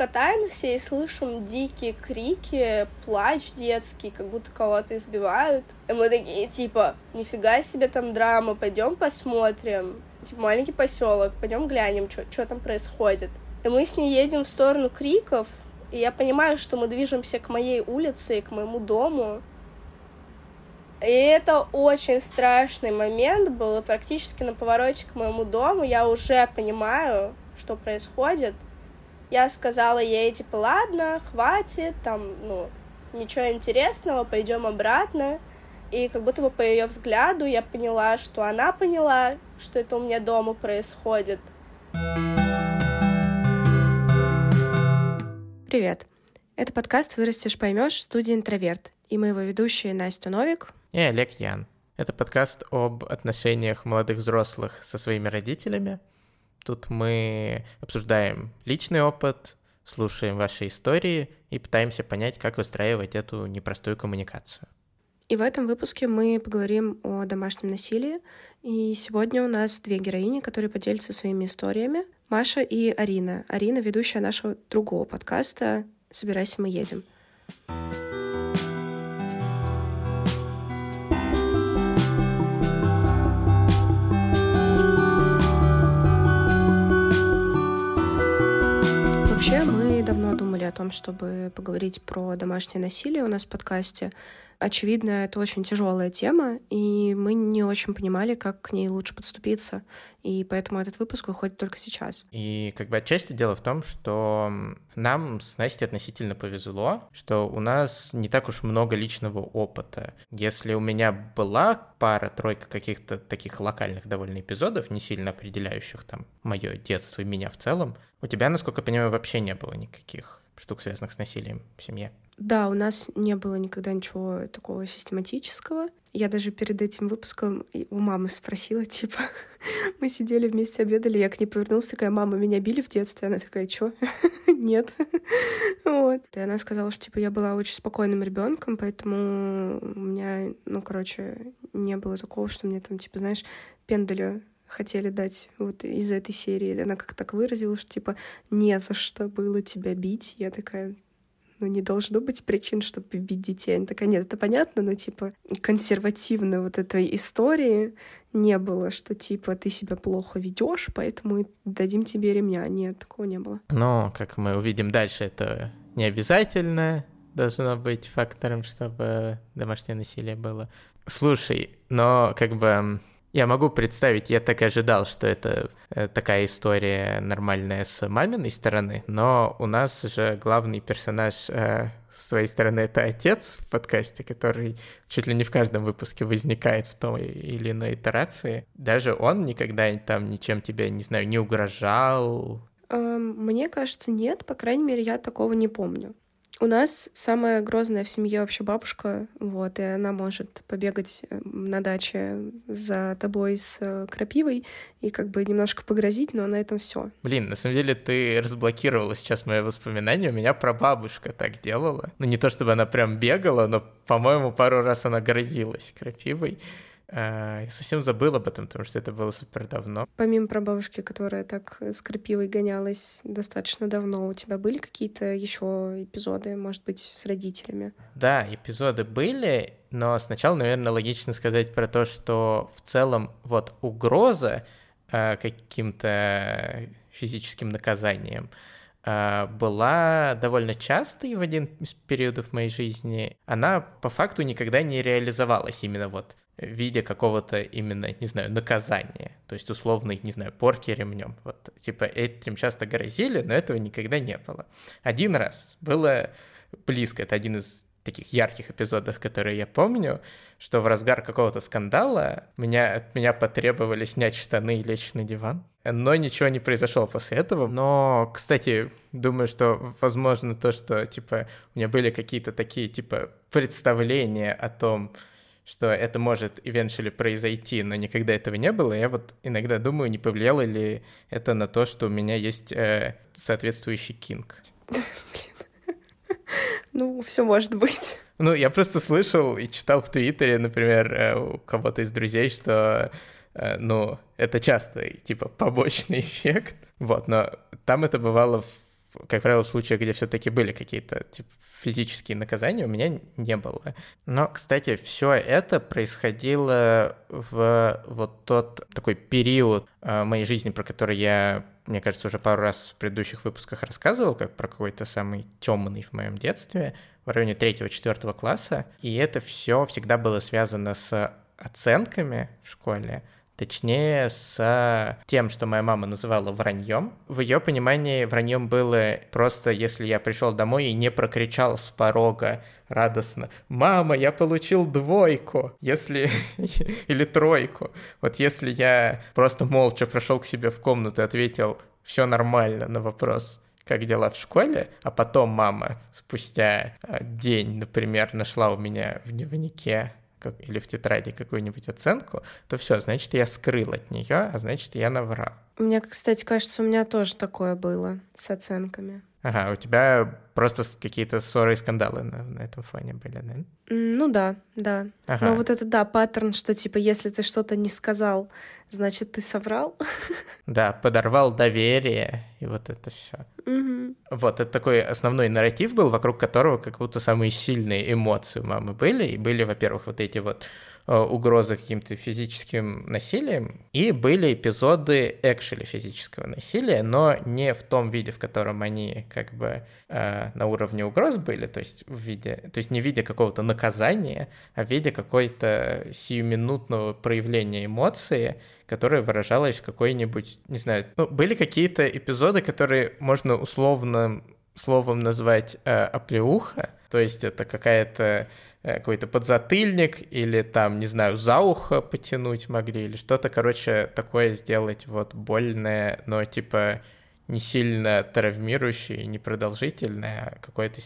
катаемся и слышим дикие крики, плач детский, как будто кого-то избивают. И мы такие, типа, нифига себе там драма, пойдем посмотрим. Типа, маленький поселок, пойдем глянем, что там происходит. И мы с ней едем в сторону криков, и я понимаю, что мы движемся к моей улице и к моему дому. И это очень страшный момент был, практически на повороте к моему дому я уже понимаю, что происходит. Я сказала ей, типа, ладно, хватит, там, ну, ничего интересного, пойдем обратно. И как будто бы по ее взгляду я поняла, что она поняла, что это у меня дома происходит. Привет. Это подкаст «Вырастешь, поймешь» студии «Интроверт». И мы его ведущие Настя Новик и Олег Ян. Это подкаст об отношениях молодых взрослых со своими родителями. Тут мы обсуждаем личный опыт, слушаем ваши истории и пытаемся понять, как выстраивать эту непростую коммуникацию. И в этом выпуске мы поговорим о домашнем насилии. И сегодня у нас две героини, которые поделятся своими историями. Маша и Арина. Арина — ведущая нашего другого подкаста «Собирайся, мы едем». Вообще, мы давно думали о том, чтобы поговорить про домашнее насилие у нас в подкасте. Очевидно, это очень тяжелая тема, и мы не очень понимали, как к ней лучше подступиться. И поэтому этот выпуск выходит только сейчас. И как бы отчасти дело в том, что нам с Настей относительно повезло, что у нас не так уж много личного опыта. Если у меня была пара-тройка каких-то таких локальных довольно эпизодов, не сильно определяющих там мое детство и меня в целом, у тебя, насколько я понимаю, вообще не было никаких штук, связанных с насилием в семье. Да, у нас не было никогда ничего такого систематического. Я даже перед этим выпуском у мамы спросила, типа, мы сидели вместе обедали, я к ней повернулась, такая, мама, меня били в детстве? Она такая, чё? Нет. вот. И она сказала, что, типа, я была очень спокойным ребенком, поэтому у меня, ну, короче, не было такого, что мне там, типа, знаешь, пендаля хотели дать вот из этой серии. Она как так выразила, что, типа, не за что было тебя бить. Я такая, ну, не должно быть причин, чтобы бить детей. Она такая, нет, это понятно, но, типа, консервативно вот этой истории не было, что, типа, ты себя плохо ведешь, поэтому дадим тебе ремня. Нет, такого не было. Но, как мы увидим дальше, это не обязательно должно быть фактором, чтобы домашнее насилие было. Слушай, но как бы я могу представить, я так и ожидал, что это э, такая история нормальная с маминой стороны, но у нас же главный персонаж э, с твоей стороны это отец в подкасте, который чуть ли не в каждом выпуске возникает в той или иной итерации. Даже он никогда там ничем тебе, не знаю, не угрожал. Эм, мне кажется, нет, по крайней мере, я такого не помню. У нас самая грозная в семье вообще бабушка, вот, и она может побегать э, на даче за тобой с э, крапивой и как бы немножко погрозить, но на этом все. Блин, на самом деле ты разблокировала сейчас мои воспоминания, у меня прабабушка так делала. Ну, не то чтобы она прям бегала, но, по-моему, пару раз она грозилась крапивой. А, я совсем забыл об этом, потому что это было супер давно. Помимо прабабушки, которая так с крапивой гонялась достаточно давно, у тебя были какие-то еще эпизоды, может быть, с родителями? Да, эпизоды были, но сначала, наверное, логично сказать про то, что в целом вот угроза э, каким-то физическим наказанием э, была довольно частой в один из периодов моей жизни. Она по факту никогда не реализовалась именно вот в виде какого-то именно, не знаю, наказания. То есть условный, не знаю, порки ремнем. Вот, типа, этим часто грозили, но этого никогда не было. Один раз было близко, это один из таких ярких эпизодов, которые я помню, что в разгар какого-то скандала меня, от меня потребовали снять штаны и лечь на диван. Но ничего не произошло после этого. Но, кстати, думаю, что возможно то, что, типа, у меня были какие-то такие, типа, представления о том, что это может eventually произойти, но никогда этого не было. Я вот иногда думаю, не повлияло ли это на то, что у меня есть э, соответствующий кинг. Ну, все может быть. Ну, я просто слышал и читал в Твиттере, например, э, у кого-то из друзей, что э, ну, это часто, типа, побочный эффект. Вот, но там это бывало в как правило, в случаях, где все-таки были какие-то типа, физические наказания, у меня не было. Но, кстати, все это происходило в вот тот такой период э, моей жизни, про который я, мне кажется, уже пару раз в предыдущих выпусках рассказывал, как про какой-то самый темный в моем детстве, в районе третьего-четвертого класса. И это все всегда было связано с оценками в школе, точнее с тем, что моя мама называла враньем. В ее понимании враньем было просто, если я пришел домой и не прокричал с порога радостно «Мама, я получил двойку!» если или тройку. Вот если я просто молча прошел к себе в комнату и ответил «Все нормально» на вопрос как дела в школе, а потом мама спустя э, день, например, нашла у меня в дневнике как, или в тетради какую-нибудь оценку, то все, значит, я скрыл от нее, а значит, я наврал. Мне, кстати, кажется, у меня тоже такое было с оценками. Ага, у тебя просто какие-то ссоры и скандалы на, на этом фоне были, да? Ну да, да. Ага. Но вот это, да, паттерн, что типа, если ты что-то не сказал, значит, ты соврал. Да, подорвал доверие, и вот это все. Угу. Вот, это такой основной нарратив был, вокруг которого как будто самые сильные эмоции у мамы были, и были, во-первых, вот эти вот Э, угрозы каким-то физическим насилием, и были эпизоды экшели физического насилия, но не в том виде, в котором они как бы э, на уровне угроз были, то есть в виде, то есть не в виде какого-то наказания, а в виде какой-то сиюминутного проявления эмоции, которое выражалось в какой-нибудь, не знаю, ну, были какие-то эпизоды, которые можно условно словом назвать э, оплеуха, то есть это какая-то э, какой-то подзатыльник или там, не знаю, за ухо потянуть могли или что-то, короче, такое сделать вот больное, но типа не сильно травмирующее, не продолжительное, а какое-то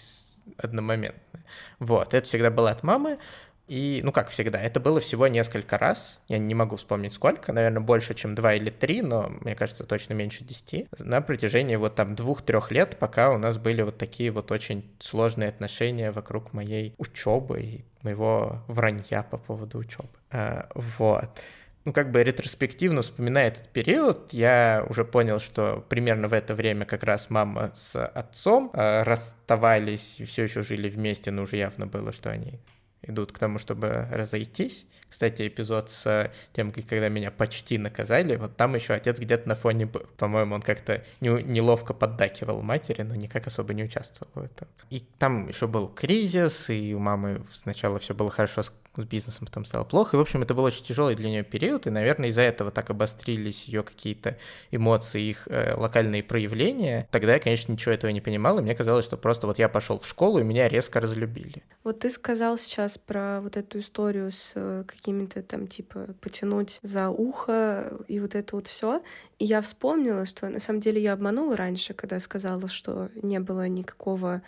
одномоментное. Вот, это всегда было от мамы. И, ну, как всегда, это было всего несколько раз. Я не могу вспомнить сколько, наверное, больше, чем два или три, но, мне кажется, точно меньше десяти. На протяжении вот там двух-трех лет, пока у нас были вот такие вот очень сложные отношения вокруг моей учебы и моего вранья по поводу учебы. А, вот ну, как бы ретроспективно вспоминая этот период, я уже понял, что примерно в это время как раз мама с отцом э, расставались и все еще жили вместе, но уже явно было, что они идут к тому, чтобы разойтись. Кстати, эпизод с тем, когда меня почти наказали, вот там еще отец где-то на фоне был. По-моему, он как-то не, неловко поддакивал матери, но никак особо не участвовал в этом. И там еще был кризис, и у мамы сначала все было хорошо с с бизнесом там стало плохо. И, в общем, это был очень тяжелый для нее период, и, наверное, из-за этого так обострились ее какие-то эмоции, их э, локальные проявления. Тогда я, конечно, ничего этого не понимал, и мне казалось, что просто вот я пошел в школу, и меня резко разлюбили. Вот ты сказал сейчас про вот эту историю с э, какими-то там, типа, потянуть за ухо и вот это вот все. И я вспомнила, что на самом деле я обманула раньше, когда сказала, что не было никакого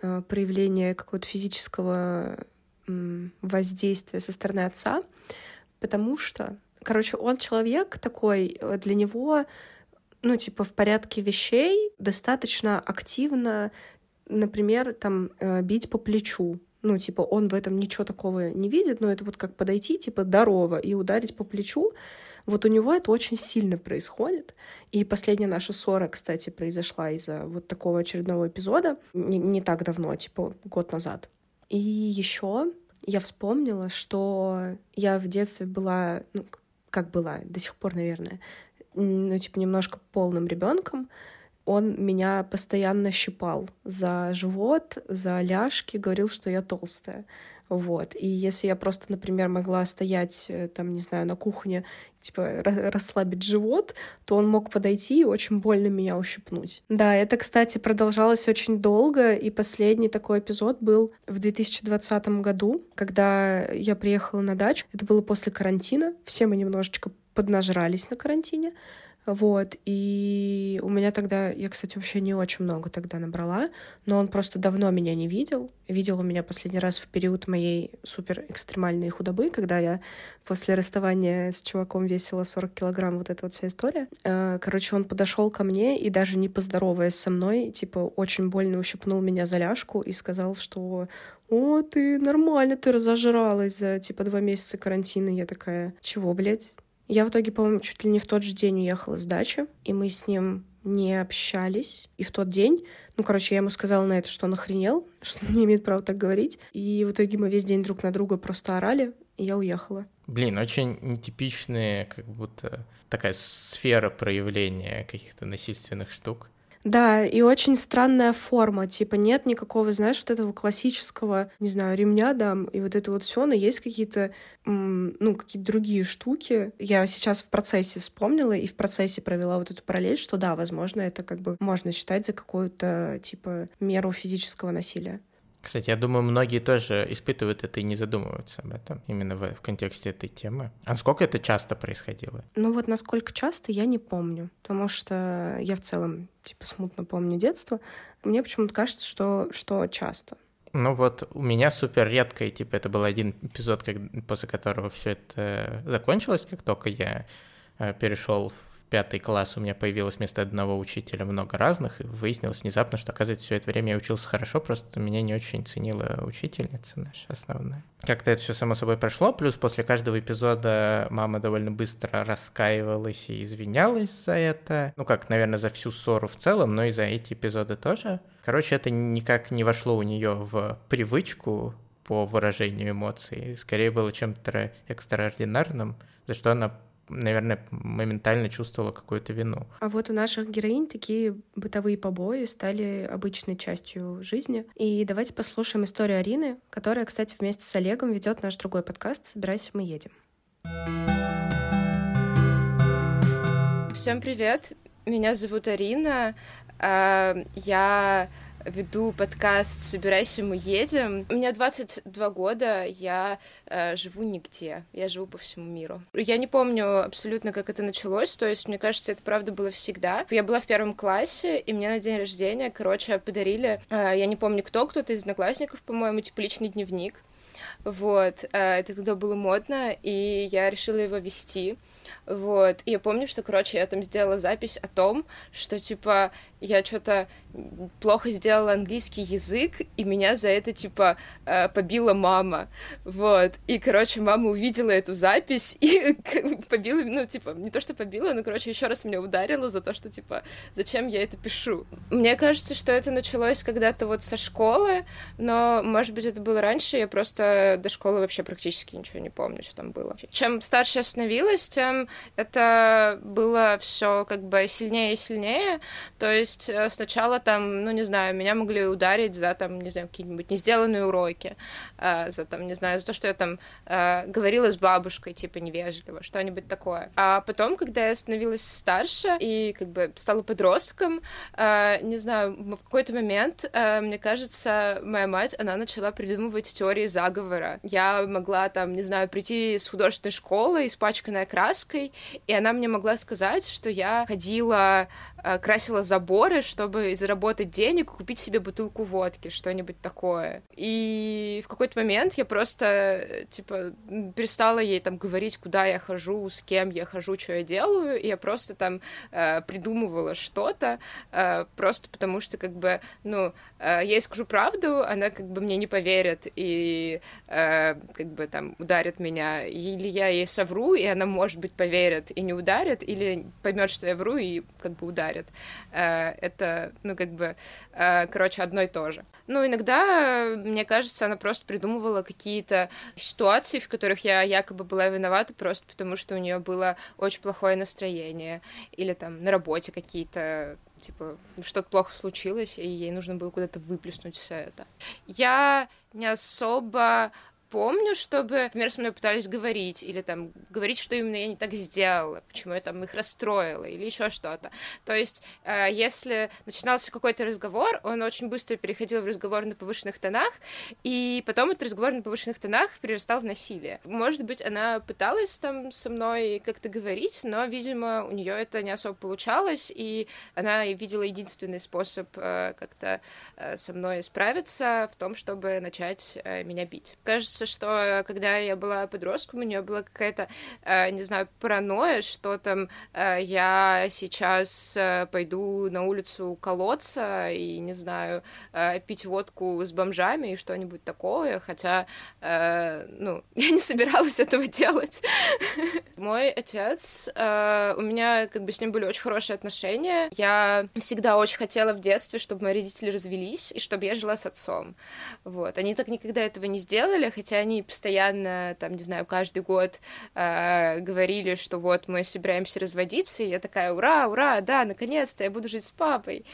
э, проявления какого-то физического воздействия со стороны отца, потому что, короче, он человек такой, э, для него, ну, типа, в порядке вещей достаточно активно, например, там, э, бить по плечу. Ну, типа, он в этом ничего такого не видит, но это вот как подойти, типа, здорово, и ударить по плечу. Вот у него это очень сильно происходит. И последняя наша ссора, кстати, произошла из-за вот такого очередного эпизода. Не, не так давно, типа год назад. И еще я вспомнила, что я в детстве была, ну, как была, до сих пор, наверное, ну, типа, немножко полным ребенком. Он меня постоянно щипал за живот, за ляжки, говорил, что я толстая. Вот. И если я просто, например, могла стоять, э, там, не знаю, на кухне, типа, расслабить живот, то он мог подойти и очень больно меня ущипнуть. Да, это, кстати, продолжалось очень долго, и последний такой эпизод был в 2020 году, когда я приехала на дачу. Это было после карантина. Все мы немножечко поднажрались на карантине. Вот, и у меня тогда, я, кстати, вообще не очень много тогда набрала, но он просто давно меня не видел. Видел у меня последний раз в период моей супер экстремальной худобы, когда я после расставания с чуваком весила 40 килограмм, вот эта вот вся история. Э, короче, он подошел ко мне и даже не поздороваясь со мной, типа, очень больно ущипнул меня за ляжку и сказал, что «О, ты нормально, ты разожралась за, типа, два месяца карантина». Я такая «Чего, блядь?» Я в итоге, по-моему, чуть ли не в тот же день уехала с дачи, и мы с ним не общались. И в тот день, ну, короче, я ему сказала на это, что он охренел, что он не имеет права так говорить. И в итоге мы весь день друг на друга просто орали, и я уехала. Блин, очень нетипичная, как будто такая сфера проявления каких-то насильственных штук. Да, и очень странная форма. Типа нет никакого, знаешь, вот этого классического, не знаю, ремня, да, и вот это вот все, но есть какие-то, ну, какие-то другие штуки. Я сейчас в процессе вспомнила и в процессе провела вот эту параллель, что да, возможно, это как бы можно считать за какую-то, типа, меру физического насилия. Кстати, я думаю, многие тоже испытывают это и не задумываются об этом, именно в, в контексте этой темы. А сколько это часто происходило? Ну вот насколько часто, я не помню, потому что я в целом, типа, смутно помню детство. Мне почему-то кажется, что, что часто. Ну вот у меня супер редко, и типа это был один эпизод, как, после которого все это закончилось, как только я э, перешел в пятый класс у меня появилось вместо одного учителя много разных, и выяснилось внезапно, что, оказывается, все это время я учился хорошо, просто меня не очень ценила учительница наша основная. Как-то это все само собой прошло, плюс после каждого эпизода мама довольно быстро раскаивалась и извинялась за это. Ну как, наверное, за всю ссору в целом, но и за эти эпизоды тоже. Короче, это никак не вошло у нее в привычку по выражению эмоций. Скорее было чем-то экстраординарным, за что она наверное, моментально чувствовала какую-то вину. А вот у наших героинь такие бытовые побои стали обычной частью жизни. И давайте послушаем историю Арины, которая, кстати, вместе с Олегом ведет наш другой подкаст «Собирайся, мы едем». Всем привет! Меня зовут Арина. А, я веду подкаст «Собирайся, мы едем». У меня 22 года, я э, живу нигде, я живу по всему миру. Я не помню абсолютно, как это началось, то есть, мне кажется, это правда было всегда. Я была в первом классе, и мне на день рождения, короче, подарили, э, я не помню кто, кто-то из одноклассников, по-моему, типа личный дневник. Вот, э, это тогда было модно, и я решила его вести. Вот, и я помню, что, короче, я там сделала запись о том, что, типа, я что-то плохо сделала английский язык, и меня за это, типа, э, побила мама. Вот. И, короче, мама увидела эту запись и побила, ну, типа, не то, что побила, но, короче, еще раз меня ударила за то, что, типа, зачем я это пишу. Мне кажется, что это началось когда-то вот со школы, но, может быть, это было раньше, я просто до школы вообще практически ничего не помню, что там было. Чем старше я становилась, тем это было все как бы сильнее и сильнее. То есть э, сначала там, ну, не знаю, меня могли ударить за там, не знаю, какие-нибудь не сделанные уроки, э, за там, не знаю, за то, что я там э, говорила с бабушкой, типа, невежливо, что-нибудь такое. А потом, когда я становилась старше и как бы стала подростком, не знаю, в какой-то момент, мне кажется, моя мать, она начала придумывать теории заговора. Я могла там, не знаю, прийти с художественной школы, испачканная краской, и она мне могла сказать, что я ходила Э, красила заборы, чтобы заработать денег, купить себе бутылку водки, что-нибудь такое. И в какой-то момент я просто, типа, перестала ей там говорить, куда я хожу, с кем я хожу, что я делаю, и я просто там э, придумывала что-то, э, просто потому что, как бы, ну, э, я ей скажу правду, она как бы мне не поверит и э, как бы там ударит меня, или я ей совру, и она, может быть, поверит и не ударит, или поймет, что я вру и как бы ударит. Э, это, ну, как бы, э, короче, одно и то же. Ну, иногда, мне кажется, она просто придумывала какие-то ситуации, в которых я якобы была виновата просто потому, что у нее было очень плохое настроение, или там на работе какие-то типа, что-то плохо случилось, и ей нужно было куда-то выплеснуть все это. Я не особо помню, чтобы, например, со мной пытались говорить, или там говорить, что именно я не так сделала, почему я там их расстроила, или еще что-то. То есть, э, если начинался какой-то разговор, он очень быстро переходил в разговор на повышенных тонах, и потом этот разговор на повышенных тонах перерастал в насилие. Может быть, она пыталась там со мной как-то говорить, но, видимо, у нее это не особо получалось, и она видела единственный способ э, как-то э, со мной справиться в том, чтобы начать меня бить. Кажется, кажется, что когда я была подростком, у нее была какая-то, э, не знаю, паранойя, что там э, я сейчас э, пойду на улицу колоться и, не знаю, э, пить водку с бомжами и что-нибудь такое, хотя, э, ну, я не собиралась этого делать. Мой отец, э, у меня как бы с ним были очень хорошие отношения. Я всегда очень хотела в детстве, чтобы мои родители развелись и чтобы я жила с отцом. Вот. Они так никогда этого не сделали, хотя они постоянно, там, не знаю, каждый год э, говорили, что вот мы собираемся разводиться, и я такая, ура, ура, да, наконец-то я буду жить с папой.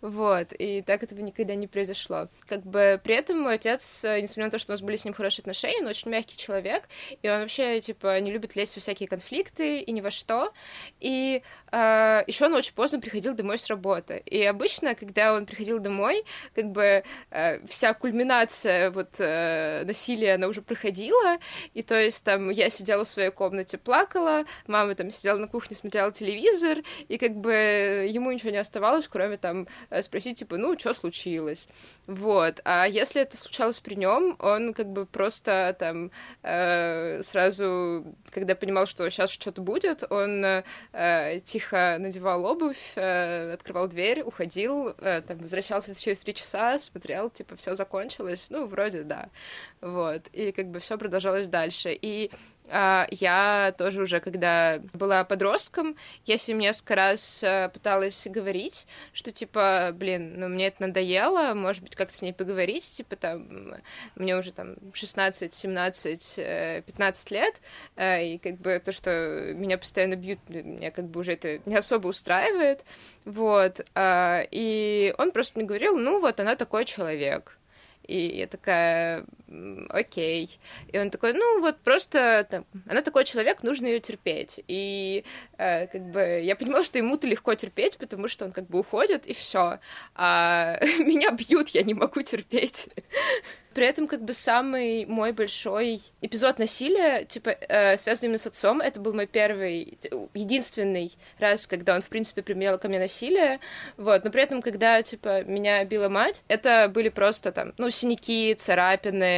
Вот. И так этого никогда не произошло. Как бы при этом мой отец, несмотря на то, что у нас были с ним хорошие отношения, он очень мягкий человек, и он вообще, типа, не любит лезть во всякие конфликты и ни во что. И э, еще он очень поздно приходил домой с работы. И обычно, когда он приходил домой, как бы э, вся кульминация вот э, насилия, уже проходила, и то есть там я сидела в своей комнате, плакала, мама там сидела на кухне, смотрела телевизор, и как бы ему ничего не оставалось, кроме там э, спросить, типа, ну, что случилось? Вот. А если это случалось при нем, он как бы просто там э, сразу, когда понимал, что сейчас что-то будет, он э, тихо надевал обувь, э, открывал дверь, уходил, э, там, возвращался через три часа, смотрел, типа, все закончилось, ну, вроде да, вот, и как бы все продолжалось дальше, и а, я тоже уже, когда была подростком, я с ним несколько раз э, пыталась говорить, что, типа, блин, ну, мне это надоело, может быть, как-то с ней поговорить, типа, там, мне уже, там, 16, 17, 15 лет, э, и, как бы, то, что меня постоянно бьют, меня, как бы, уже это не особо устраивает, вот, а, и он просто мне говорил, ну, вот, она такой человек, и я такая, окей. И он такой, ну вот просто там, она такой человек, нужно ее терпеть. И э, как бы я понимала, что ему-то легко терпеть, потому что он как бы уходит, и все. А меня бьют, я не могу терпеть. При этом, как бы, самый мой большой эпизод насилия, типа, э, связанный именно с отцом, это был мой первый, единственный раз, когда он, в принципе, применял ко мне насилие, вот, но при этом, когда, типа, меня била мать, это были просто, там, ну, синяки, царапины,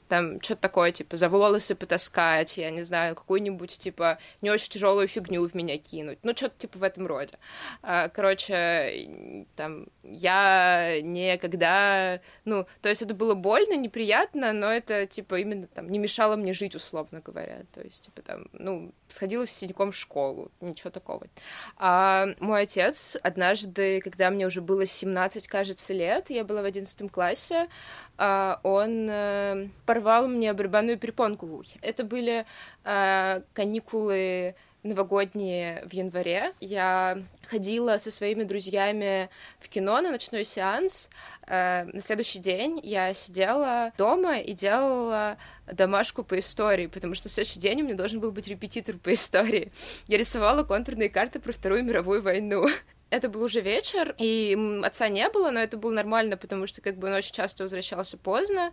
там что-то такое, типа, за волосы потаскать, я не знаю, какую-нибудь, типа, не очень тяжелую фигню в меня кинуть, ну, что-то, типа, в этом роде. А, короче, там, я никогда, ну, то есть это было больно, неприятно, но это, типа, именно, там, не мешало мне жить, условно говоря, то есть, типа, там, ну, сходила с синяком в школу, ничего такого. А мой отец однажды, когда мне уже было 17, кажется, лет, я была в 11 классе, а, он э, порвал мне барабанную перепонку в ухе. Это были а, каникулы новогодние в январе. Я ходила со своими друзьями в кино на ночной сеанс. Э, на следующий день я сидела дома и делала домашку по истории, потому что в следующий день у меня должен был быть репетитор по истории. Я рисовала контурные карты про Вторую мировую войну это был уже вечер, и отца не было, но это было нормально, потому что как бы он очень часто возвращался поздно,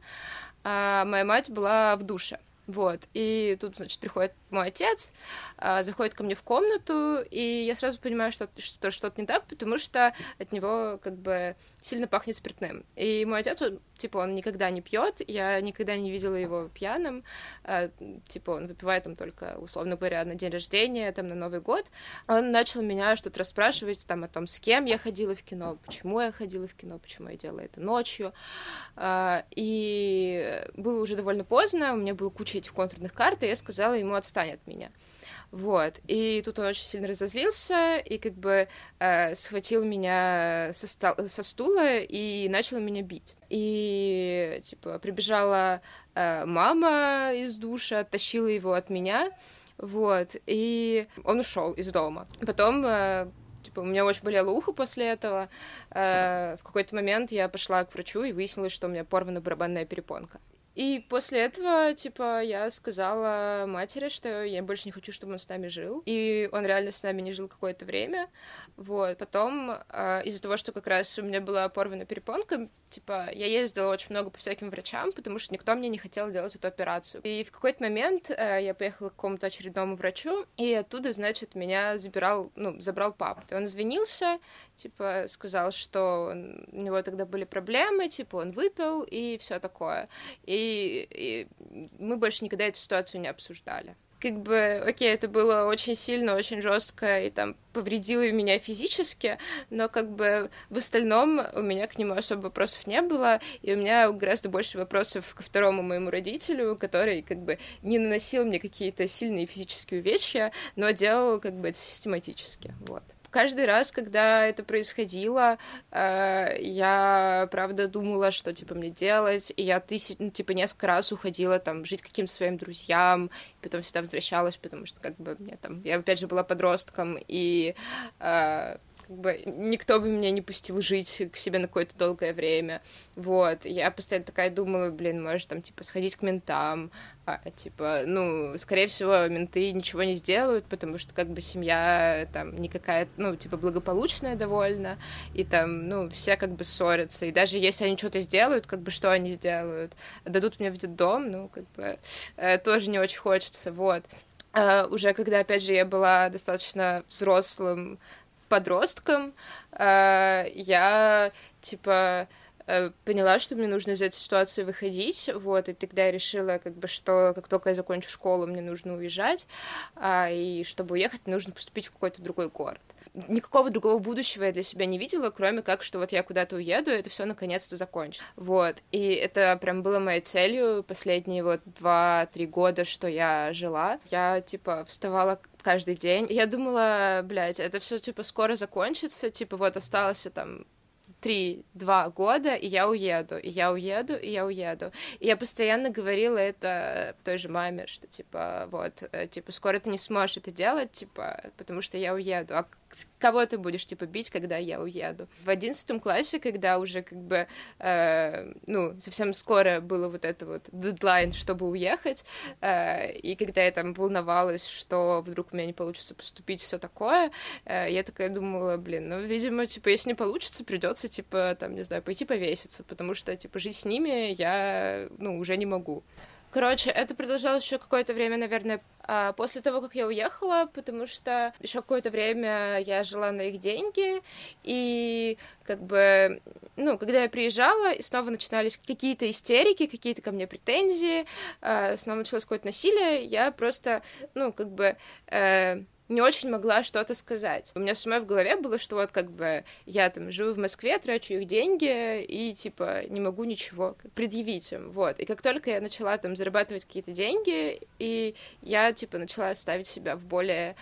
а моя мать была в душе. Вот, и тут, значит, приходит мой отец, а, заходит ко мне в комнату, и я сразу понимаю, что, что что-то не так, потому что от него как бы сильно пахнет спиртным. И мой отец, он, типа, он никогда не пьет, я никогда не видела его пьяным, а, типа, он выпивает там только, условно говоря, на день рождения, там, на Новый год. Он начал меня что-то расспрашивать там о том, с кем я ходила в кино, почему я ходила в кино, почему я делала это ночью. А, и было уже довольно поздно, у меня было куча этих контурных карт, и я сказала ему отстань от меня. Вот. И тут он очень сильно разозлился и как бы э, схватил меня со, стол- со стула и начал меня бить. И типа прибежала э, мама из душа, оттащила его от меня. Вот, и он ушел из дома. Потом э, типа, у меня очень болело ухо после этого. Э, в какой-то момент я пошла к врачу и выяснилось, что у меня порвана барабанная перепонка. И после этого, типа, я сказала матери, что я больше не хочу, чтобы он с нами жил. И он реально с нами не жил какое-то время. Вот. Потом, э, из-за того, что как раз у меня была порвана перепонка, типа, я ездила очень много по всяким врачам, потому что никто мне не хотел делать эту операцию. И в какой-то момент э, я поехала к какому-то очередному врачу, и оттуда, значит, меня забирал, ну, забрал папа. Он извинился, типа, сказал, что у него тогда были проблемы, типа, он выпил и все такое. И и, мы больше никогда эту ситуацию не обсуждали. Как бы, окей, это было очень сильно, очень жестко и там повредило меня физически, но как бы в остальном у меня к нему особо вопросов не было, и у меня гораздо больше вопросов ко второму моему родителю, который как бы не наносил мне какие-то сильные физические увечья, но делал как бы это систематически, вот каждый раз, когда это происходило, э, я, правда, думала, что, типа, мне делать, и я, тысяч, ну, типа, несколько раз уходила, там, жить каким-то своим друзьям, и потом всегда возвращалась, потому что, как бы, мне там, я, опять же, была подростком, и э, как бы никто бы меня не пустил жить к себе на какое-то долгое время, вот, я постоянно такая думала, блин, может, там, типа, сходить к ментам, а, типа, ну, скорее всего, менты ничего не сделают, потому что, как бы, семья там никакая, ну, типа, благополучная довольно, и там, ну, все, как бы, ссорятся, и даже если они что-то сделают, как бы, что они сделают? Дадут мне в дом, ну, как бы, э, тоже не очень хочется, вот. Uh, уже когда, опять же, я была достаточно взрослым подростком, э, я, типа, э, поняла, что мне нужно из этой ситуации выходить, вот, и тогда я решила, как бы, что как только я закончу школу, мне нужно уезжать, а, и чтобы уехать, нужно поступить в какой-то другой город никакого другого будущего я для себя не видела, кроме как, что вот я куда-то уеду, и это все наконец-то закончится. Вот. И это прям было моей целью последние вот два-три года, что я жила. Я, типа, вставала каждый день. Я думала, блядь, это все типа скоро закончится, типа вот осталось там три-два года, и я уеду, и я уеду, и я уеду. И я постоянно говорила это той же маме, что, типа, вот, э, типа, скоро ты не сможешь это делать, типа, потому что я уеду. А кого ты будешь, типа, бить, когда я уеду? В одиннадцатом классе, когда уже, как бы, э, ну, совсем скоро было вот это вот дедлайн, чтобы уехать, э, и когда я там волновалась, что вдруг у меня не получится поступить, все такое, э, я такая думала, блин, ну, видимо, типа, если не получится, придется типа, там, не знаю, пойти повеситься, потому что, типа, жить с ними я, ну, уже не могу. Короче, это продолжалось еще какое-то время, наверное, а, после того, как я уехала, потому что еще какое-то время я жила на их деньги, и как бы, ну, когда я приезжала, и снова начинались какие-то истерики, какие-то ко мне претензии, а, снова началось какое-то насилие, я просто, ну, как бы... Не очень могла что-то сказать. У меня самой в голове было, что вот как бы я там живу в Москве, трачу их деньги и типа не могу ничего предъявить им, вот. И как только я начала там зарабатывать какие-то деньги, и я типа начала ставить себя в более,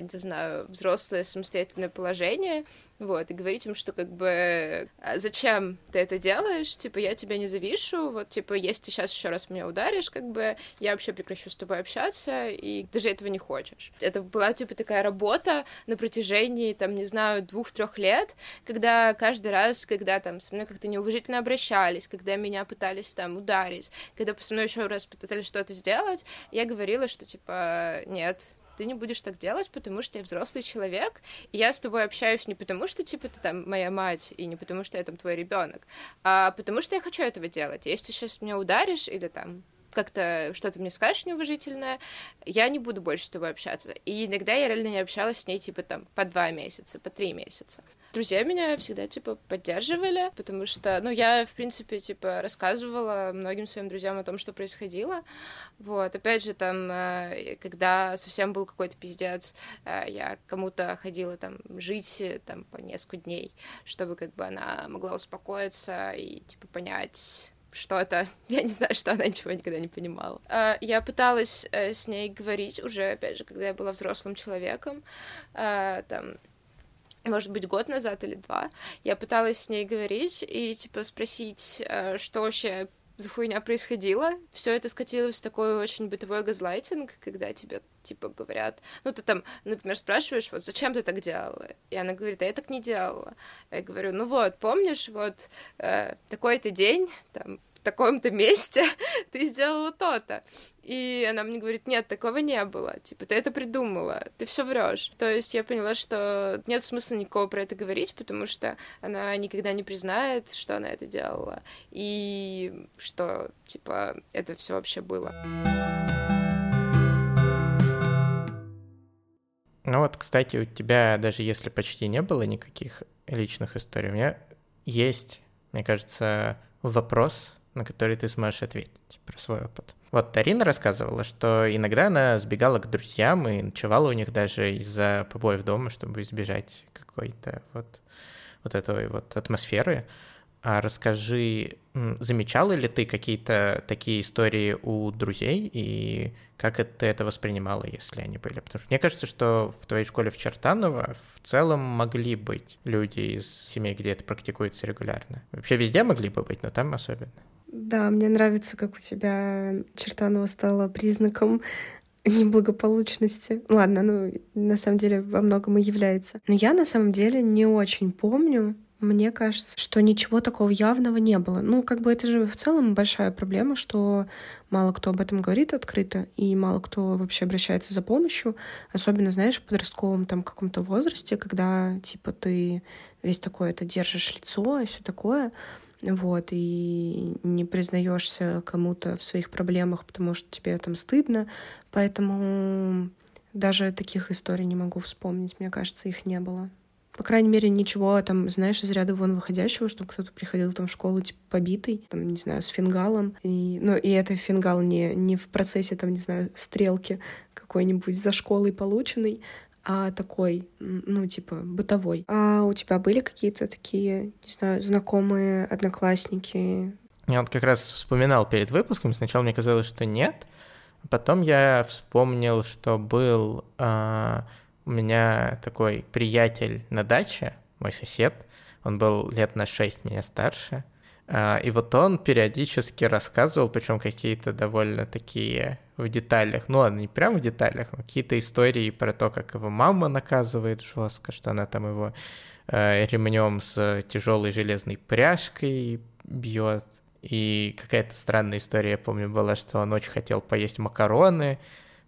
не знаю, взрослое самостоятельное положение, вот, и говорить им, что как бы «А зачем ты это делаешь, типа, я тебя не завишу, вот, типа, если ты сейчас еще раз меня ударишь, как бы, я вообще прекращу с тобой общаться, и даже этого не хочешь. Это была, типа, такая работа на протяжении, там, не знаю, двух-трех лет, когда каждый раз, когда там со мной как-то неуважительно обращались, когда меня пытались там ударить, когда со мной еще раз пытались что-то сделать, я говорила, что, типа, нет, ты не будешь так делать, потому что я взрослый человек, и я с тобой общаюсь не потому, что, типа, ты там моя мать, и не потому, что я там твой ребенок, а потому что я хочу этого делать. Если сейчас меня ударишь или там как-то что-то мне скажешь неуважительное, я не буду больше с тобой общаться. И иногда я реально не общалась с ней, типа, там, по два месяца, по три месяца. Друзья меня всегда, типа, поддерживали, потому что, ну, я, в принципе, типа, рассказывала многим своим друзьям о том, что происходило. Вот, опять же, там, э, когда совсем был какой-то пиздец, э, я кому-то ходила там жить, э, там, по несколько дней, чтобы, как бы, она могла успокоиться и, типа, понять, что-то. Я не знаю, что она ничего никогда не понимала. А, я пыталась э, с ней говорить уже, опять же, когда я была взрослым человеком, а, там, может быть, год назад или два, я пыталась с ней говорить и, типа, спросить, э, что вообще за хуйня происходила. Все это скатилось в такой очень бытовой газлайтинг, когда тебе, типа, говорят... Ну, ты там, например, спрашиваешь, вот, зачем ты так делала? И она говорит, а я так не делала. Я говорю, ну вот, помнишь, вот, э, такой-то день, там, в таком-то месте ты сделала то-то. И она мне говорит, нет, такого не было. Типа, ты это придумала, ты все врешь. То есть я поняла, что нет смысла никого про это говорить, потому что она никогда не признает, что она это делала. И что, типа, это все вообще было. Ну вот, кстати, у тебя даже если почти не было никаких личных историй, у меня есть, мне кажется, вопрос на которые ты сможешь ответить про свой опыт. Вот Тарина рассказывала, что иногда она сбегала к друзьям и ночевала у них даже из-за побоев дома, чтобы избежать какой-то вот, вот этой вот атмосферы. А расскажи, замечала ли ты какие-то такие истории у друзей и как ты это воспринимала, если они были? Потому что мне кажется, что в твоей школе в Чертаново в целом могли быть люди из семей, где это практикуется регулярно. Вообще везде могли бы быть, но там особенно. Да, мне нравится, как у тебя Чертанова стала признаком неблагополучности. Ладно, ну, на самом деле во многом и является. Но я на самом деле не очень помню, мне кажется, что ничего такого явного не было. Ну, как бы это же в целом большая проблема, что мало кто об этом говорит открыто, и мало кто вообще обращается за помощью, особенно, знаешь, в подростковом там каком-то возрасте, когда, типа, ты весь такой это держишь лицо и все такое, вот, и не признаешься кому-то в своих проблемах, потому что тебе там стыдно, поэтому даже таких историй не могу вспомнить, мне кажется, их не было. По крайней мере, ничего там, знаешь, из ряда вон выходящего, чтобы кто-то приходил там в школу, типа, побитый, там, не знаю, с фингалом. И, ну, и это фингал не, не в процессе, там, не знаю, стрелки какой-нибудь за школой полученный, а такой, ну, типа, бытовой. А у тебя были какие-то такие, не знаю, знакомые одноклассники? Я вот как раз вспоминал перед выпуском, сначала мне казалось, что нет, потом я вспомнил, что был а, у меня такой приятель на даче, мой сосед, он был лет на 6 меня старше, а, и вот он периодически рассказывал, причем какие-то довольно такие в деталях, ну ладно, не прям в деталях, но какие-то истории про то, как его мама наказывает жестко, что она там его э, ремнем с тяжелой железной пряжкой бьет. И какая-то странная история, я помню, была, что он очень хотел поесть макароны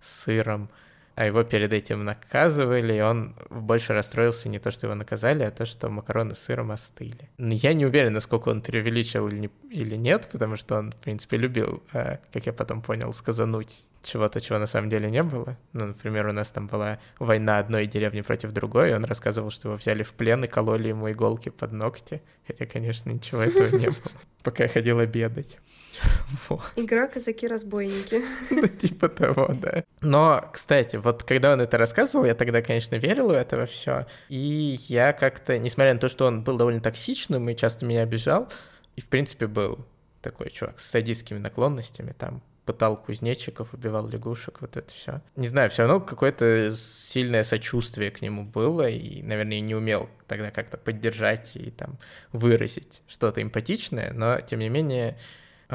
с сыром, а его перед этим наказывали, и он больше расстроился не то, что его наказали, а то, что макароны с сыром остыли. Я не уверен, насколько он преувеличил или, или нет, потому что он, в принципе, любил, а, как я потом понял, сказануть чего-то, чего на самом деле не было. Ну, например, у нас там была война одной деревни против другой, и он рассказывал, что его взяли в плен и кололи ему иголки под ногти. Хотя, конечно, ничего этого не было, пока я ходил обедать. Игра «Казаки-разбойники». Ну, типа того, да. Но, кстати, вот когда он это рассказывал, я тогда, конечно, верил в это все. И я как-то, несмотря на то, что он был довольно токсичным и часто меня обижал, и, в принципе, был такой чувак с садистскими наклонностями, там, пытал кузнечиков, убивал лягушек, вот это все. Не знаю, все равно какое-то сильное сочувствие к нему было, и, наверное, не умел тогда как-то поддержать и там выразить что-то эмпатичное, но, тем не менее,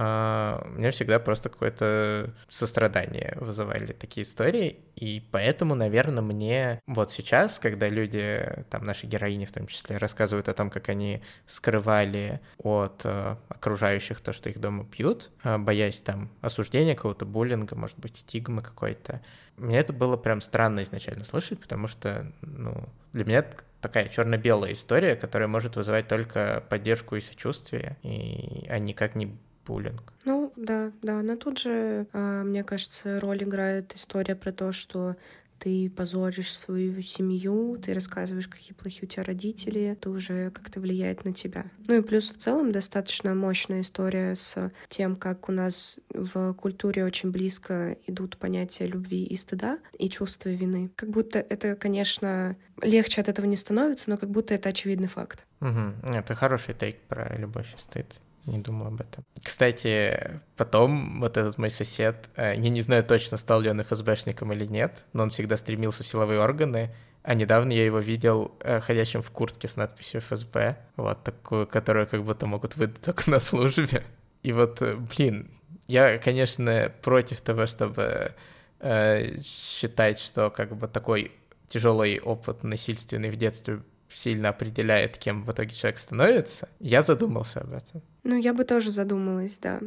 а, мне всегда просто какое-то сострадание вызывали такие истории, и поэтому, наверное, мне вот сейчас, когда люди, там наши героини в том числе, рассказывают о том, как они скрывали от э, окружающих то, что их дома пьют, э, боясь там осуждения какого-то, буллинга, может быть, стигмы какой-то, мне это было прям странно изначально слышать, потому что, ну, для меня такая черно-белая история, которая может вызывать только поддержку и сочувствие, и, а никак не буллинг. Ну, да, да. Но тут же, а, мне кажется, роль играет история про то, что ты позоришь свою семью, ты рассказываешь, какие плохие у тебя родители, это уже как-то влияет на тебя. Ну и плюс в целом достаточно мощная история с тем, как у нас в культуре очень близко идут понятия любви и стыда и чувства вины. Как будто это, конечно, легче от этого не становится, но как будто это очевидный факт. Угу. Это хороший тейк про любовь и стыд не думал об этом. Кстати, потом вот этот мой сосед, э, я не знаю точно, стал ли он ФСБшником или нет, но он всегда стремился в силовые органы, а недавно я его видел э, ходящим в куртке с надписью ФСБ, вот такую, которую как будто могут выдать только на службе. И вот, э, блин, я, конечно, против того, чтобы считать, что как бы такой тяжелый опыт насильственный в детстве сильно определяет, кем в итоге человек становится, я задумался об этом. Ну, я бы тоже задумалась, да.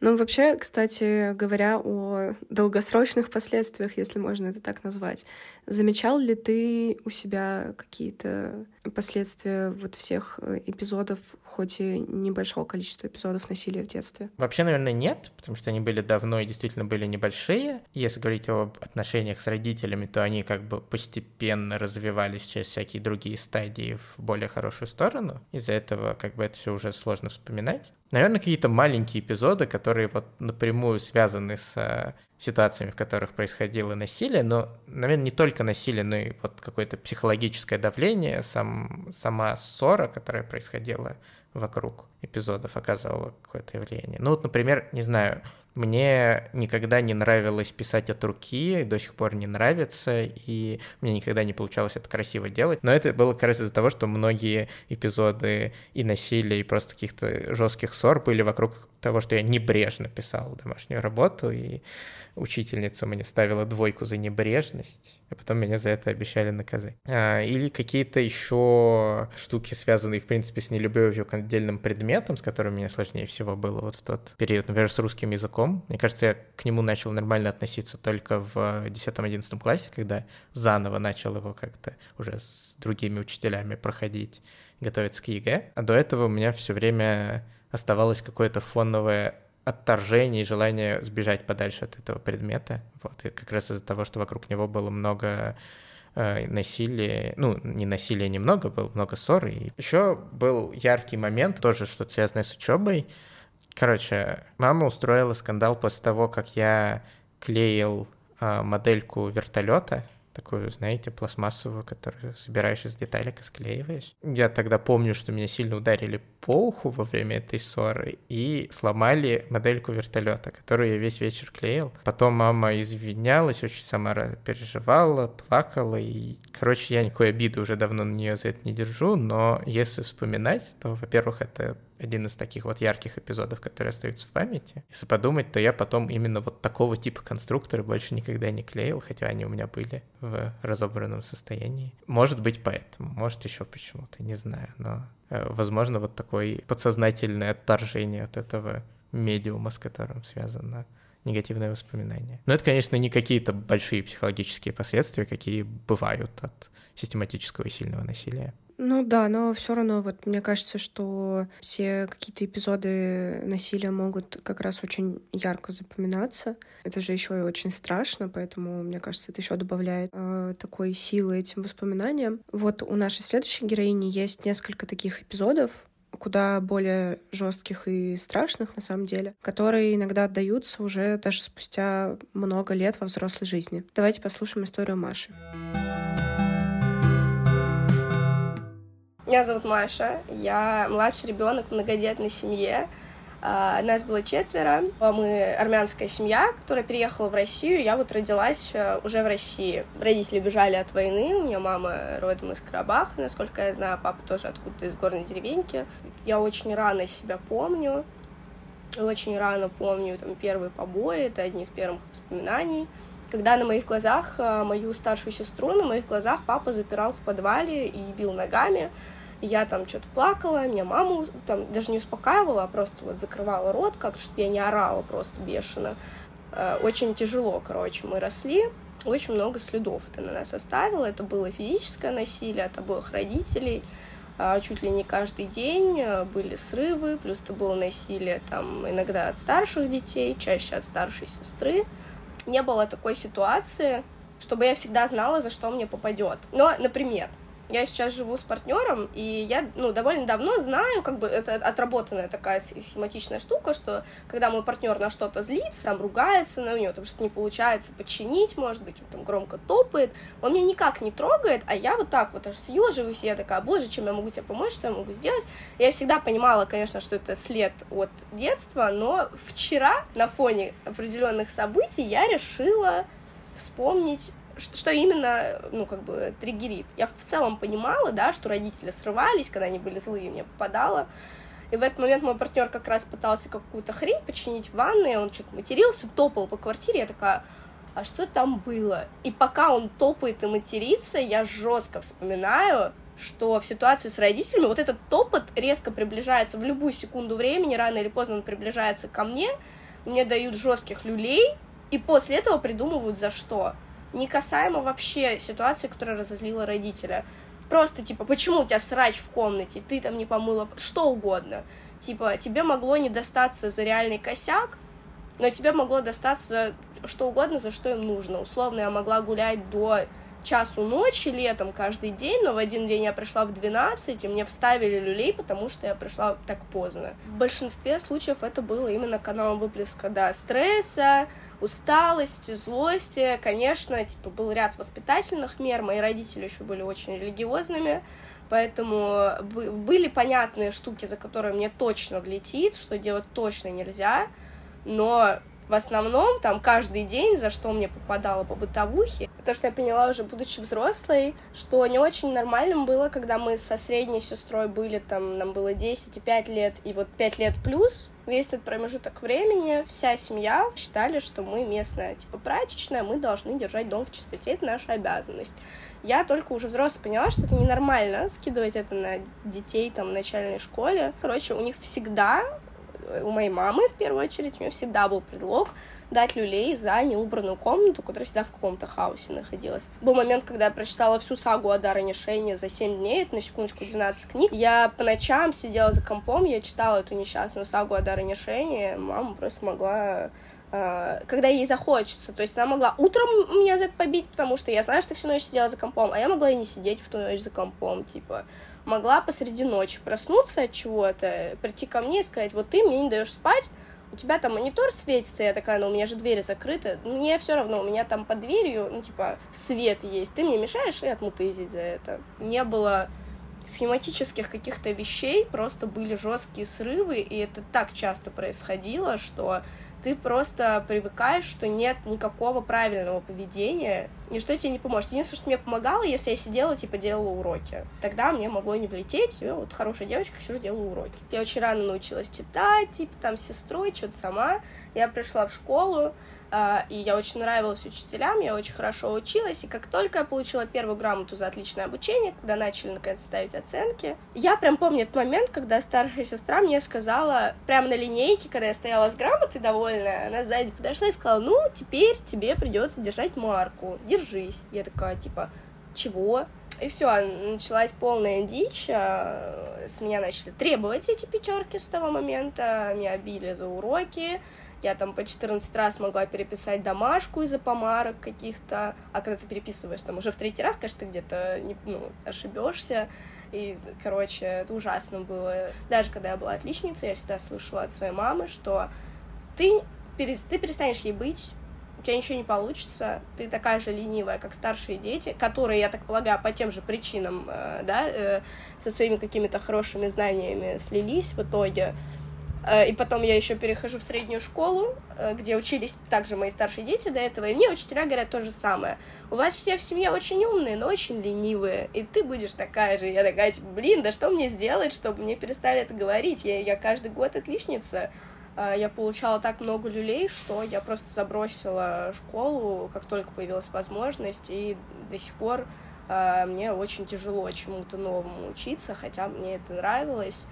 Но вообще, кстати говоря, о долгосрочных последствиях, если можно это так назвать, замечал ли ты у себя какие-то последствия вот всех э, эпизодов, хоть и небольшого количества эпизодов насилия в детстве? Вообще, наверное, нет, потому что они были давно и действительно были небольшие. Если говорить об отношениях с родителями, то они как бы постепенно развивались через всякие другие стадии в более хорошую сторону. Из-за этого как бы это все уже сложно вспоминать. Наверное, какие-то маленькие эпизоды, которые вот напрямую связаны с э, ситуациями, в которых происходило насилие, но, наверное, не только насилие, но и вот какое-то психологическое давление, сам, сама ссора, которая происходила вокруг эпизодов, оказывала какое-то влияние. Ну вот, например, не знаю, мне никогда не нравилось писать от руки, до сих пор не нравится, и мне никогда не получалось это красиво делать. Но это было как раз из-за того, что многие эпизоды и насилия, и просто каких-то жестких ссор были вокруг того, что я небрежно писал домашнюю работу, и учительница мне ставила двойку за небрежность, а потом меня за это обещали наказать. А, или какие-то еще штуки, связанные, в принципе, с нелюбовью к отдельным предметам, с которыми мне сложнее всего было вот в тот период, например, с русским языком. Мне кажется, я к нему начал нормально относиться только в 10-11 классе, когда заново начал его как-то уже с другими учителями проходить, готовиться к ЕГЭ. А до этого у меня все время оставалось какое-то фоновое отторжение и желание сбежать подальше от этого предмета. Вот, и как раз из-за того, что вокруг него было много э, насилия, ну, не насилия немного, было много ссор. И еще был яркий момент, тоже что-то связанное с учебой. Короче, мама устроила скандал после того, как я клеил э, модельку вертолета такую, знаете, пластмассовую, которую собираешь из деталек и склеиваешь. Я тогда помню, что меня сильно ударили по уху во время этой ссоры и сломали модельку вертолета, которую я весь вечер клеил. Потом мама извинялась, очень сама переживала, плакала, и, короче, я никакой обиды уже давно на нее за это не держу, но если вспоминать, то, во-первых, это один из таких вот ярких эпизодов, которые остаются в памяти. Если подумать, то я потом именно вот такого типа конструкторы больше никогда не клеил, хотя они у меня были разобранном состоянии. Может быть поэтому, может еще почему-то, не знаю, но э, возможно вот такое подсознательное отторжение от этого медиума, с которым связано негативное воспоминание. Но это, конечно, не какие-то большие психологические последствия, какие бывают от систематического и сильного насилия. Ну да, но все равно вот мне кажется, что все какие-то эпизоды насилия могут как раз очень ярко запоминаться. Это же еще и очень страшно, поэтому мне кажется, это еще добавляет э, такой силы этим воспоминаниям. Вот у нашей следующей героини есть несколько таких эпизодов, куда более жестких и страшных на самом деле, которые иногда отдаются уже даже спустя много лет во взрослой жизни. Давайте послушаем историю Маши. Меня зовут Маша, я младший ребенок в многодетной семье. Uh, нас было четверо. Мы армянская семья, которая переехала в Россию. Я вот родилась uh, уже в России. Родители бежали от войны. У меня мама родом из Карабаха, насколько я знаю. Папа тоже откуда-то из горной деревеньки. Я очень рано себя помню. Очень рано помню там первые побои. Это одни из первых воспоминаний. Когда на моих глазах uh, мою старшую сестру, на моих глазах папа запирал в подвале и бил ногами я там что-то плакала, меня мама там даже не успокаивала, а просто вот закрывала рот, как чтобы я не орала просто бешено. Э, очень тяжело, короче, мы росли, очень много следов это на нас оставило. Это было физическое насилие от обоих родителей, а, чуть ли не каждый день э, были срывы, плюс это было насилие там иногда от старших детей, чаще от старшей сестры. Не было такой ситуации, чтобы я всегда знала, за что мне попадет. Но, например, я сейчас живу с партнером, и я, ну, довольно давно знаю, как бы это отработанная такая схематичная штука, что когда мой партнер на что-то злится, там ругается на него, там что-то не получается починить, может быть, он там громко топает, он меня никак не трогает, а я вот так вот аж съеживаюсь, и я такая, боже, чем я могу тебе помочь, что я могу сделать? Я всегда понимала, конечно, что это след от детства, но вчера на фоне определенных событий я решила вспомнить что именно, ну, как бы, триггерит. Я в целом понимала, да, что родители срывались, когда они были злые, мне попадало. И в этот момент мой партнер как раз пытался какую-то хрень починить в ванной, он что-то матерился, топал по квартире, я такая, а что там было? И пока он топает и матерится, я жестко вспоминаю, что в ситуации с родителями вот этот топот резко приближается в любую секунду времени, рано или поздно он приближается ко мне, мне дают жестких люлей, и после этого придумывают за что не касаемо вообще ситуации, которая разозлила родителя. Просто, типа, почему у тебя срач в комнате, ты там не помыла, что угодно. Типа, тебе могло не достаться за реальный косяк, но тебе могло достаться что угодно, за что им нужно. Условно, я могла гулять до часу ночи летом каждый день, но в один день я пришла в 12, и мне вставили люлей, потому что я пришла так поздно. В большинстве случаев это было именно каналом выплеска, да, стресса, усталости, злости. Конечно, типа, был ряд воспитательных мер, мои родители еще были очень религиозными, поэтому были понятные штуки, за которые мне точно влетит, что делать точно нельзя, но в основном там каждый день, за что мне попадало по бытовухе. То, что я поняла уже, будучи взрослой, что не очень нормальным было, когда мы со средней сестрой были, там, нам было 10 и 5 лет, и вот 5 лет плюс, весь этот промежуток времени вся семья считали, что мы местная, типа, прачечная, мы должны держать дом в чистоте, это наша обязанность. Я только уже взрослая поняла, что это ненормально, скидывать это на детей там в начальной школе. Короче, у них всегда у моей мамы, в первую очередь, у нее всегда был предлог дать люлей за неубранную комнату, которая всегда в каком-то хаосе находилась. Был момент, когда я прочитала всю сагу о Даране Шейне за 7 дней, это на секундочку 12 книг. Я по ночам сидела за компом, я читала эту несчастную сагу о Даране Шейне, мама просто могла э, когда ей захочется. То есть она могла утром меня за это побить, потому что я знаю, что всю ночь сидела за компом, а я могла и не сидеть в ту ночь за компом, типа могла посреди ночи проснуться от чего-то, прийти ко мне и сказать, вот ты мне не даешь спать, у тебя там монитор светится, я такая, ну у меня же двери закрыты, мне все равно, у меня там под дверью, ну типа, свет есть, ты мне мешаешь и отмутызить за это. Не было схематических каких-то вещей, просто были жесткие срывы, и это так часто происходило, что ты просто привыкаешь, что нет никакого правильного поведения, ничто тебе не поможет. Единственное, что мне помогало, если я сидела, типа, делала уроки. Тогда мне могло не влететь, я вот хорошая девочка, сижу, делаю уроки. Я очень рано научилась читать, типа, там, с сестрой, что-то сама. Я пришла в школу, и я очень нравилась учителям, я очень хорошо училась, и как только я получила первую грамоту за отличное обучение, когда начали наконец ставить оценки, я прям помню этот момент, когда старшая сестра мне сказала, прямо на линейке, когда я стояла с грамотой довольная, она сзади подошла и сказала, ну, теперь тебе придется держать марку, держись. Я такая, типа, чего? И все, началась полная дичь. А, с меня начали требовать эти пятерки с того момента. Меня били за уроки. Я там по 14 раз могла переписать домашку из-за помарок каких-то, а когда ты переписываешь там уже в третий раз, конечно, ты где-то ну, ошибешься. И, короче, это ужасно было. Даже когда я была отличницей, я всегда слышала от своей мамы, что ты, ты перестанешь ей быть, у тебя ничего не получится, ты такая же ленивая, как старшие дети, которые, я так полагаю, по тем же причинам, э, да, э, со своими какими-то хорошими знаниями слились в итоге, и потом я еще перехожу в среднюю школу, э, где учились также мои старшие дети до этого, и мне учителя говорят то же самое. У вас все в семье очень умные, но очень ленивые, и ты будешь такая же. Я такая, типа, блин, да что мне сделать, чтобы мне перестали это говорить? Я, я каждый год отличница. Э, я получала так много люлей, что я просто забросила школу, как только появилась возможность, и до сих пор мне очень тяжело чему-то новому учиться, хотя мне это нравилось.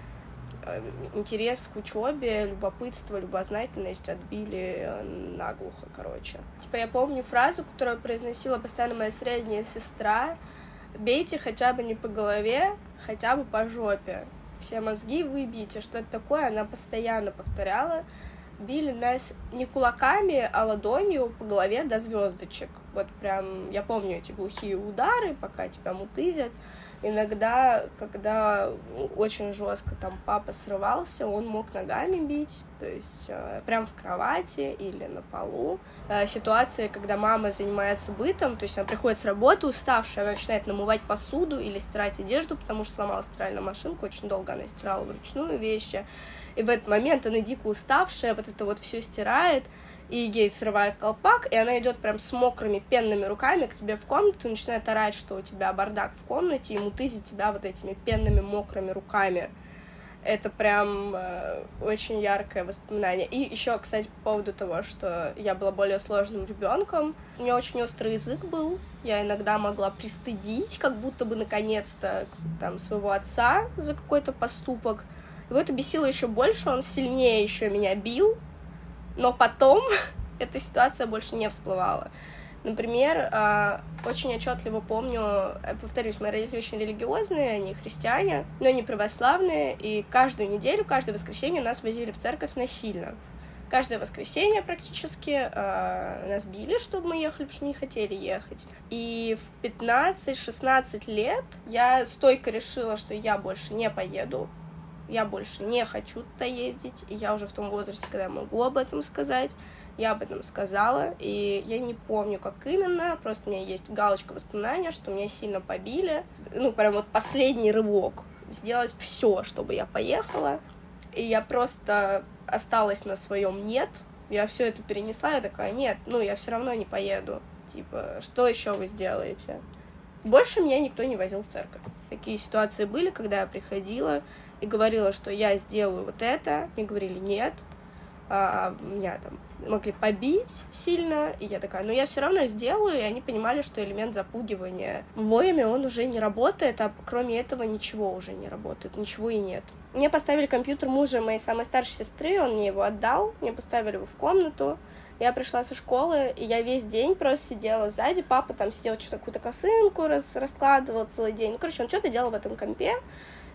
Э, интерес к учебе, любопытство, любознательность отбили э, наглухо, короче. Типа я помню фразу, которую произносила постоянно моя средняя сестра, бейте хотя бы не по голове, хотя бы по жопе. Все мозги выбейте, что это такое, она постоянно повторяла. Били нас не кулаками, а ладонью по голове до звездочек. Вот прям, я помню эти глухие удары, пока тебя мутызят. Иногда, когда очень жестко там папа срывался, он мог ногами бить, то есть э, прям в кровати или на полу. Э, ситуации, когда мама занимается бытом, то есть она приходит с работы уставшая, она начинает намывать посуду или стирать одежду, потому что сломала стиральную машинку, очень долго она стирала вручную вещи. И в этот момент она дико уставшая, вот это вот все стирает, и гей срывает колпак, и она идет прям с мокрыми пенными руками к тебе в комнату начинает орать, что у тебя бардак в комнате, и мутызит тебя вот этими пенными мокрыми руками. Это прям э, очень яркое воспоминание. И еще, кстати, по поводу того, что я была более сложным ребенком, у меня очень острый язык был. Я иногда могла пристыдить, как будто бы наконец-то там своего отца за какой-то поступок. Его это бесило еще больше, он сильнее еще меня бил, но потом эта ситуация больше не всплывала. Например, а, очень отчетливо помню, э, повторюсь, мои родители очень религиозные, они христиане, но не православные, и каждую неделю, каждое воскресенье нас возили в церковь насильно. Каждое воскресенье практически э, нас били, чтобы мы ехали, потому что не хотели ехать. И в 15-16 лет я стойко решила, что я больше не поеду, я больше не хочу туда ездить, я уже в том возрасте, когда я могу об этом сказать, я об этом сказала, и я не помню, как именно, просто у меня есть галочка воспоминания, что меня сильно побили, ну, прям вот последний рывок, сделать все, чтобы я поехала, и я просто осталась на своем нет. Я все это перенесла, я такая, нет, ну я все равно не поеду. Типа, что еще вы сделаете? Больше меня никто не возил в церковь. Такие ситуации были, когда я приходила и говорила, что я сделаю вот это. Мне говорили нет. А, меня там могли побить сильно, и я такая, ну я все равно сделаю, и они понимали, что элемент запугивания воями, он уже не работает, а кроме этого ничего уже не работает, ничего и нет. Мне поставили компьютер мужа моей самой старшей сестры, он мне его отдал, мне поставили его в комнату, я пришла со школы, и я весь день просто сидела сзади, папа там сидел, что-то какую-то косынку рас раскладывал целый день, ну, короче, он что-то делал в этом компе,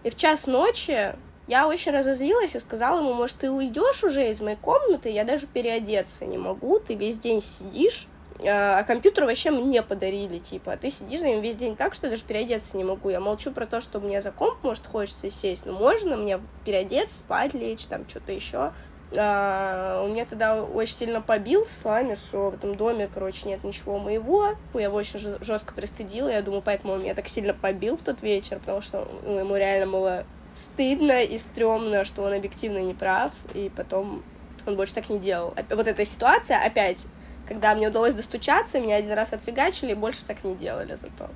и в час ночи я очень разозлилась и сказала ему, может, ты уйдешь уже из моей комнаты, я даже переодеться не могу, ты весь день сидишь, а компьютер вообще мне подарили, типа, а ты сидишь за ним весь день так, что даже переодеться не могу. Я молчу про то, что мне за комп, может, хочется сесть, но можно мне переодеться, спать, лечь, там, что-то еще. А, он меня тогда очень сильно побил с вами, что в этом доме, короче, нет ничего моего. Я его очень жестко пристыдила, я думаю, поэтому он меня так сильно побил в тот вечер, потому что ну, ему реально было стыдно и стрёмно, что он объективно не прав, и потом он больше так не делал. Вот эта ситуация опять, когда мне удалось достучаться, меня один раз отфигачили, и больше так не делали зато.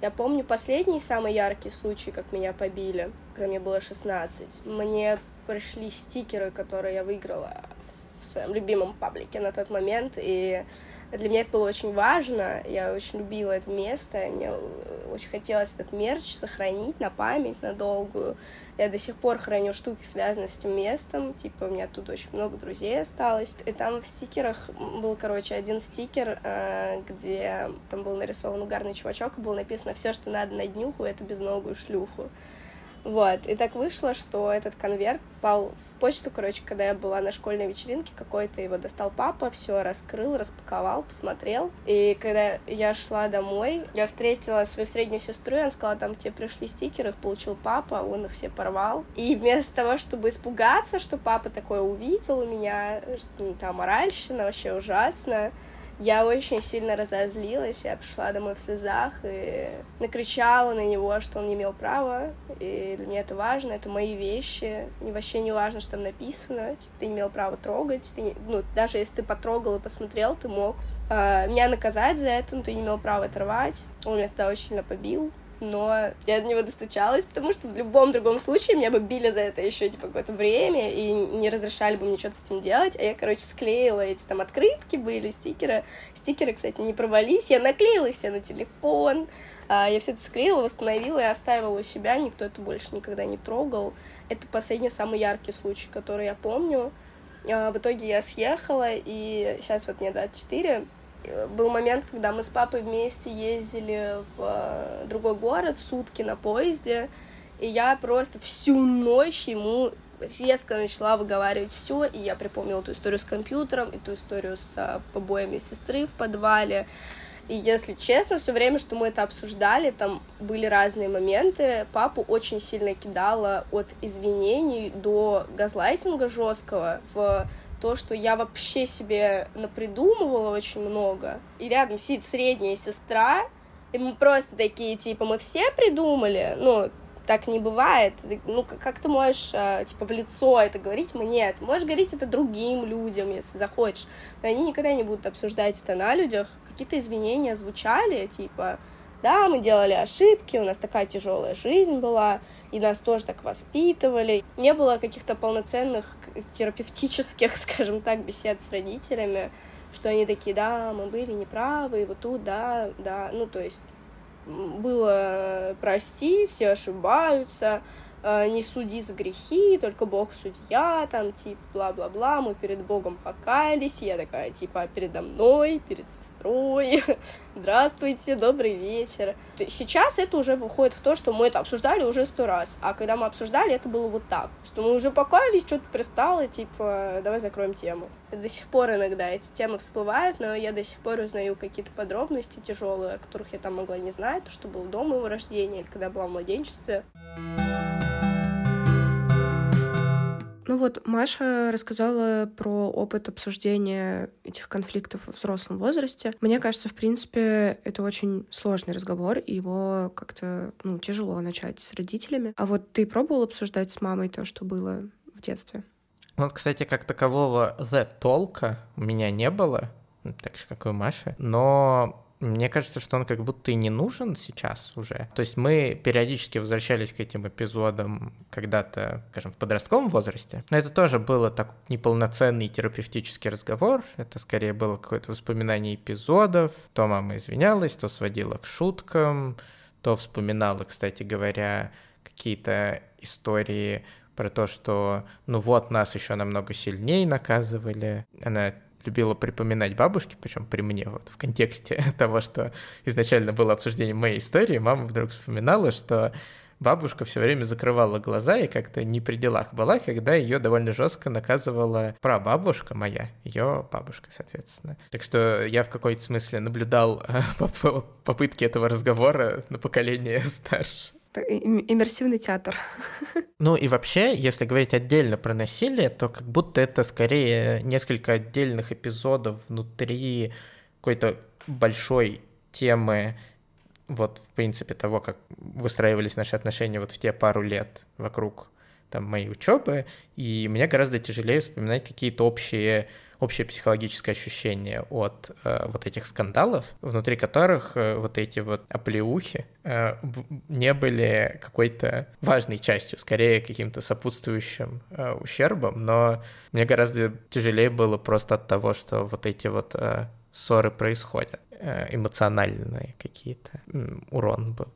Я помню последний самый яркий случай, как меня побили, когда мне было 16. Мне пришли стикеры, которые я выиграла в своем любимом паблике на тот момент, и для меня это было очень важно, я очень любила это место, мне очень хотелось этот мерч сохранить на память, на долгую. Я до сих пор храню штуки, связанные с этим местом, типа у меня тут очень много друзей осталось. И там в стикерах был, короче, один стикер, э, где там был нарисован угарный чувачок, и было написано «Все, что надо на днюху, это безногую шлюху». Вот, и так вышло, что этот конверт попал в почту, короче, когда я была на школьной вечеринке какой-то, его достал папа, все раскрыл, распаковал, посмотрел. И когда я шла домой, я встретила свою среднюю сестру, и она сказала, там тебе пришли стикеры, их получил папа, он их все порвал. И вместо того, чтобы испугаться, что папа такое увидел у меня, что ну, там моральщина, вообще ужасно, я очень сильно разозлилась, я пришла домой в слезах и накричала на него, что он не имел права, и для меня это важно, это мои вещи, мне вообще не важно, что там написано, типа, ты не имел права трогать, ты не... ну, даже если ты потрогал и посмотрел, ты мог э, меня наказать за это, но ты не имел права оторвать, он меня тогда очень сильно побил, но я до него достучалась, потому что в любом другом случае меня бы били за это еще типа какое-то время и не разрешали бы мне что-то с этим делать, а я, короче, склеила эти там открытки были, стикеры, стикеры, кстати, не провались, я наклеила их себе на телефон, а, я все это склеила, восстановила и оставила у себя, никто это больше никогда не трогал. Это последний самый яркий случай, который я помню. А, в итоге я съехала, и сейчас вот мне 24, был момент, когда мы с папой вместе ездили в э, другой город сутки на поезде, и я просто всю ночь ему резко начала выговаривать все, и я припомнила ту историю с компьютером, и ту историю с э, побоями сестры в подвале. И если честно, все время, что мы это обсуждали, там были разные моменты. Папу очень сильно кидало от извинений до газлайтинга жесткого в то, что я вообще себе напридумывала очень много, и рядом сидит средняя сестра, и мы просто такие, типа, мы все придумали, ну, так не бывает. Ну, как ты можешь, а, типа, в лицо это говорить? Мне нет. Можешь говорить это другим людям, если захочешь. Но они никогда не будут обсуждать это на людях. Какие-то извинения звучали, типа, да, мы делали ошибки, у нас такая тяжелая жизнь была, и нас тоже так воспитывали. Не было каких-то полноценных терапевтических, скажем так, бесед с родителями, что они такие, да, мы были неправы, и вот тут, да, да, ну, то есть было прости, все ошибаются, э, не суди за грехи, только Бог судья, там, типа, бла-бла-бла, мы перед Богом покаялись, я такая, типа, передо мной, перед сестрой, здравствуйте, добрый вечер. Сейчас это уже выходит в то, что мы это обсуждали уже сто раз, а когда мы обсуждали, это было вот так, что мы уже покаялись, что-то пристало, типа, давай закроем тему. До сих пор иногда эти темы всплывают, но я до сих пор узнаю какие-то подробности тяжелые, о которых я там могла не знать, то, что было до моего рождения, или когда была в младенчестве. Ну вот, Маша рассказала про опыт обсуждения этих конфликтов в взрослом возрасте. Мне кажется, в принципе, это очень сложный разговор, и его как-то ну, тяжело начать с родителями. А вот ты пробовал обсуждать с мамой то, что было в детстве? Вот, кстати, как такового the толка у меня не было, так же, как и у Маши, но мне кажется, что он как будто и не нужен сейчас уже. То есть мы периодически возвращались к этим эпизодам когда-то, скажем, в подростковом возрасте. Но это тоже было так неполноценный терапевтический разговор. Это скорее было какое-то воспоминание эпизодов. То мама извинялась, то сводила к шуткам, то вспоминала, кстати говоря, какие-то истории про то, что ну вот нас еще намного сильнее наказывали. Она любила припоминать бабушки, причем при мне, вот в контексте того, что изначально было обсуждение моей истории, мама вдруг вспоминала, что бабушка все время закрывала глаза и как-то не при делах была, когда ее довольно жестко наказывала прабабушка моя, ее бабушка, соответственно. Так что я в какой-то смысле наблюдал попытки этого разговора на поколение старше иммерсивный театр. Ну и вообще, если говорить отдельно про насилие, то как будто это скорее несколько отдельных эпизодов внутри какой-то большой темы, вот в принципе того, как выстраивались наши отношения вот в те пару лет вокруг там моей учебы, и мне гораздо тяжелее вспоминать какие-то общие общее психологическое ощущение от э, вот этих скандалов, внутри которых э, вот эти вот оплеухи э, не были какой-то важной частью, скорее каким-то сопутствующим э, ущербом, но мне гораздо тяжелее было просто от того, что вот эти вот э, ссоры происходят, э, эмоциональные какие-то, урон был.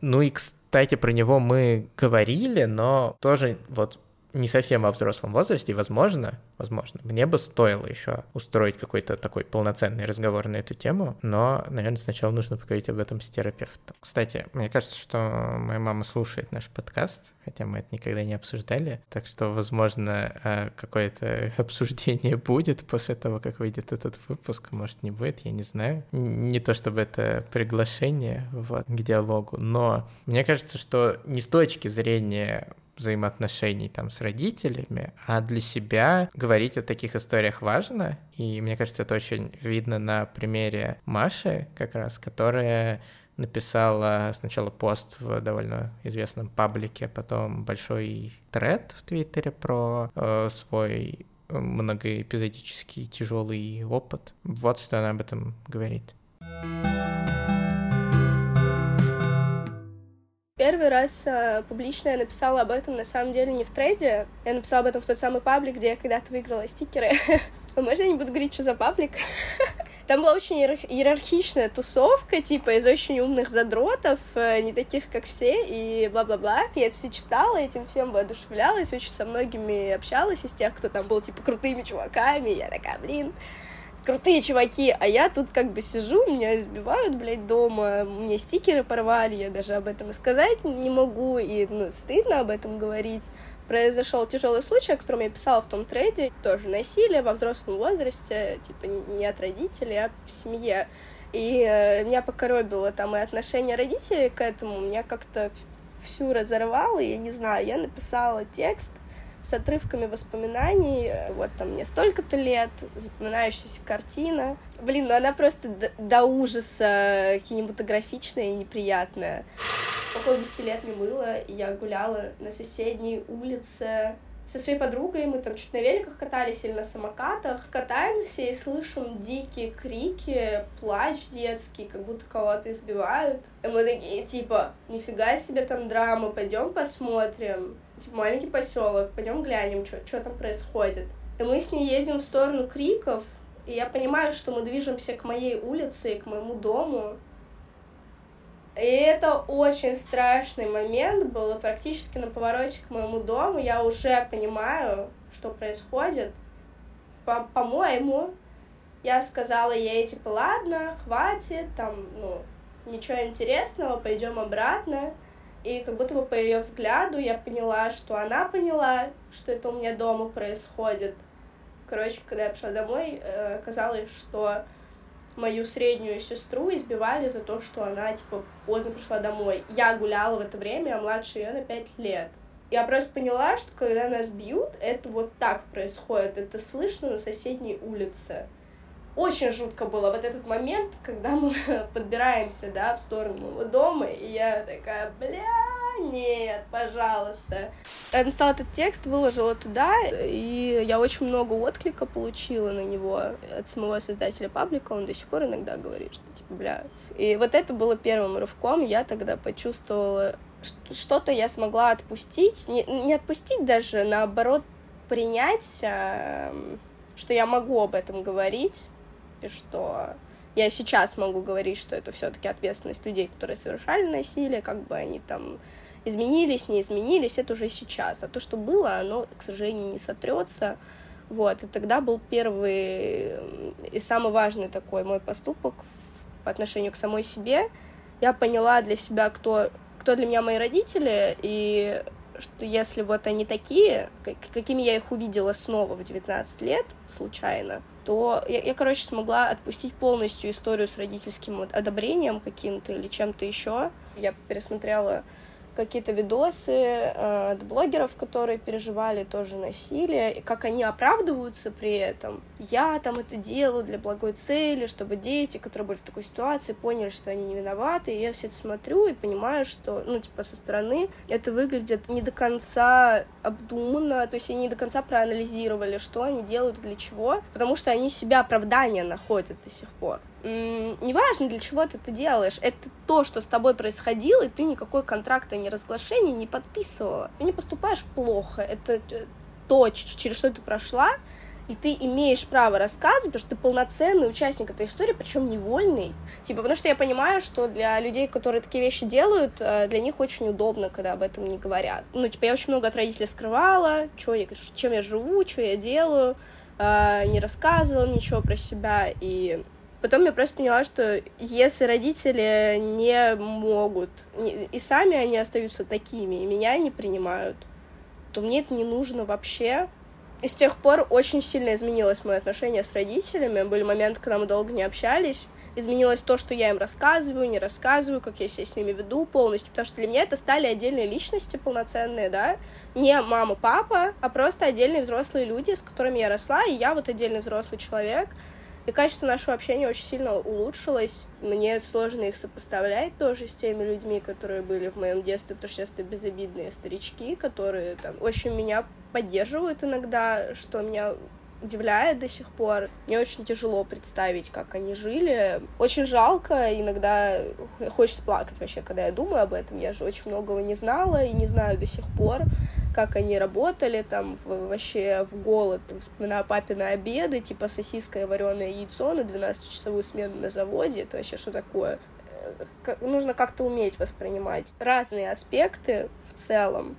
Ну и, кстати, про него мы говорили, но тоже вот не совсем во взрослом возрасте, возможно, возможно, мне бы стоило еще устроить какой-то такой полноценный разговор на эту тему, но, наверное, сначала нужно поговорить об этом с терапевтом. Кстати, мне кажется, что моя мама слушает наш подкаст, хотя мы это никогда не обсуждали, так что, возможно, э, какое-то обсуждение будет после того, как выйдет этот выпуск, может, не будет, я не знаю. Не то чтобы это приглашение вот, к диалогу, но мне кажется, что не с точки зрения взаимоотношений там с родителями, а для себя говорить о таких историях важно. И мне кажется, это очень видно на примере Маши, как раз, которая написала сначала пост в довольно известном паблике, потом большой тред в Твиттере про э, свой многоэпизодический тяжелый опыт. Вот что она об этом говорит. Первый раз э, публично я написала об этом, на самом деле, не в трейде. Я написала об этом в тот самый паблик, где я когда-то выиграла стикеры. Можно я не буду говорить, что за паблик? Там была очень иерархичная тусовка, типа, из очень умных задротов, э, не таких, как все, и бла-бла-бла. Я это все читала, этим всем воодушевлялась, очень со многими общалась из тех, кто там был, типа, крутыми чуваками. Я такая, блин, крутые чуваки, а я тут как бы сижу, меня избивают, блядь, дома, мне стикеры порвали, я даже об этом сказать не могу, и ну, стыдно об этом говорить. Произошел тяжелый случай, о котором я писала в том трейде, тоже насилие во взрослом возрасте, типа не от родителей, а в семье. И э, меня покоробило там и отношение родителей к этому, меня как-то всю разорвало, я не знаю, я написала текст, с отрывками воспоминаний, э, вот там мне столько-то лет, запоминающаяся картина. Блин, ну она просто до, до ужаса кинематографичная и неприятная. Около 10 лет мне было, и я гуляла на соседней улице со своей подругой, мы там чуть на великах катались или на самокатах, катаемся и слышим дикие крики, плач детский, как будто кого-то избивают. И мы такие, типа, нифига себе там драма, пойдем посмотрим. Типа, маленький поселок, пойдем глянем, что там происходит. И мы с ней едем в сторону криков, и я понимаю, что мы движемся к моей улице к моему дому. И это очень страшный момент был, практически на повороте к моему дому я уже понимаю, что происходит. По- по-моему, я сказала ей, типа, ладно, хватит, там, ну, ничего интересного, пойдем обратно. И как будто бы по ее взгляду я поняла, что она поняла, что это у меня дома происходит. Короче, когда я пришла домой, э, оказалось, что мою среднюю сестру избивали за то, что она, типа, поздно пришла домой. Я гуляла в это время, а младше ее на пять лет. Я просто поняла, что когда нас бьют, это вот так происходит. Это слышно на соседней улице. Очень жутко было. Вот этот момент, когда мы подбираемся, да, в сторону дома, и я такая, бля, нет, пожалуйста. Я написала этот текст, выложила туда, и я очень много отклика получила на него от самого создателя паблика, он до сих пор иногда говорит, что типа, бля. И вот это было первым рывком, я тогда почувствовала, что-то я смогла отпустить, не, не отпустить даже, наоборот, принять, эм, что я могу об этом говорить, и что я сейчас могу говорить, что это все-таки ответственность людей, которые совершали насилие, как бы они там изменились, не изменились, это уже сейчас. А то, что было, оно, к сожалению, не сотрется. Вот, и тогда был первый и самый важный такой мой поступок по отношению к самой себе. Я поняла для себя, кто, кто для меня мои родители, и что если вот они такие, какими я их увидела снова в 19 лет, случайно, то я, я, короче, смогла отпустить полностью историю с родительским одобрением каким-то или чем-то еще. Я пересмотрела какие-то видосы э, от блогеров, которые переживали тоже насилие, и как они оправдываются при этом. Я там это делаю для благой цели, чтобы дети, которые были в такой ситуации, поняли, что они не виноваты. И я все это смотрю и понимаю, что, ну, типа, со стороны это выглядит не до конца обдуманно, то есть они не до конца проанализировали, что они делают и для чего, потому что они себя оправдания находят до сих пор неважно, для чего ты это делаешь, это то, что с тобой происходило, и ты никакой контракта, ни разглашения не подписывала. Ты не поступаешь плохо, это э, то, через что ты прошла, и ты имеешь право рассказывать, потому что ты полноценный участник этой истории, причем невольный. Типа, потому что я понимаю, что для людей, которые такие вещи делают, э, для них очень удобно, когда об этом не говорят. Ну, типа, я очень много от родителей скрывала, чё я, чем я живу, что я делаю, э, не рассказывала ничего про себя, и Потом я просто поняла, что если родители не могут, и сами они остаются такими, и меня не принимают, то мне это не нужно вообще. И с тех пор очень сильно изменилось мое отношение с родителями. Были моменты, когда мы долго не общались. Изменилось то, что я им рассказываю, не рассказываю, как я себя с ними веду полностью. Потому что для меня это стали отдельные личности полноценные, да. Не мама, папа, а просто отдельные взрослые люди, с которыми я росла. И я вот отдельный взрослый человек, и качество нашего общения очень сильно улучшилось. Мне сложно их сопоставлять тоже с теми людьми, которые были в моем детстве, потому что это безобидные старички, которые там очень меня поддерживают иногда, что меня удивляет до сих пор. Мне очень тяжело представить, как они жили. Очень жалко, иногда хочется плакать вообще, когда я думаю об этом. Я же очень многого не знала и не знаю до сих пор, как они работали там вообще в голод. Там, вспоминаю папины обеды, типа сосиска и вареное яйцо на 12-часовую смену на заводе. Это вообще что такое? Э, нужно как-то уметь воспринимать разные аспекты в целом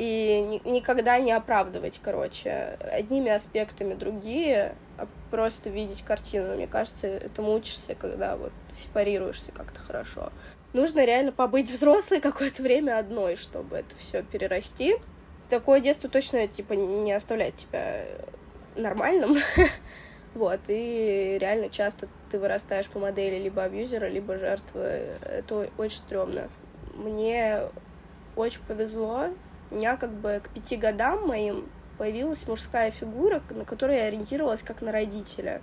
и ни, никогда не оправдывать, короче, одними аспектами другие, а просто видеть картину. Мне кажется, этому учишься, когда вот сепарируешься как-то хорошо. Нужно реально побыть взрослой какое-то время одной, чтобы это все перерасти. Такое детство точно, типа, не оставляет тебя нормальным. Вот, и реально часто ты вырастаешь по модели либо абьюзера, либо жертвы. Это очень стрёмно. Мне очень повезло, меня как бы к пяти годам моим появилась мужская фигура, на которой я ориентировалась как на родителя.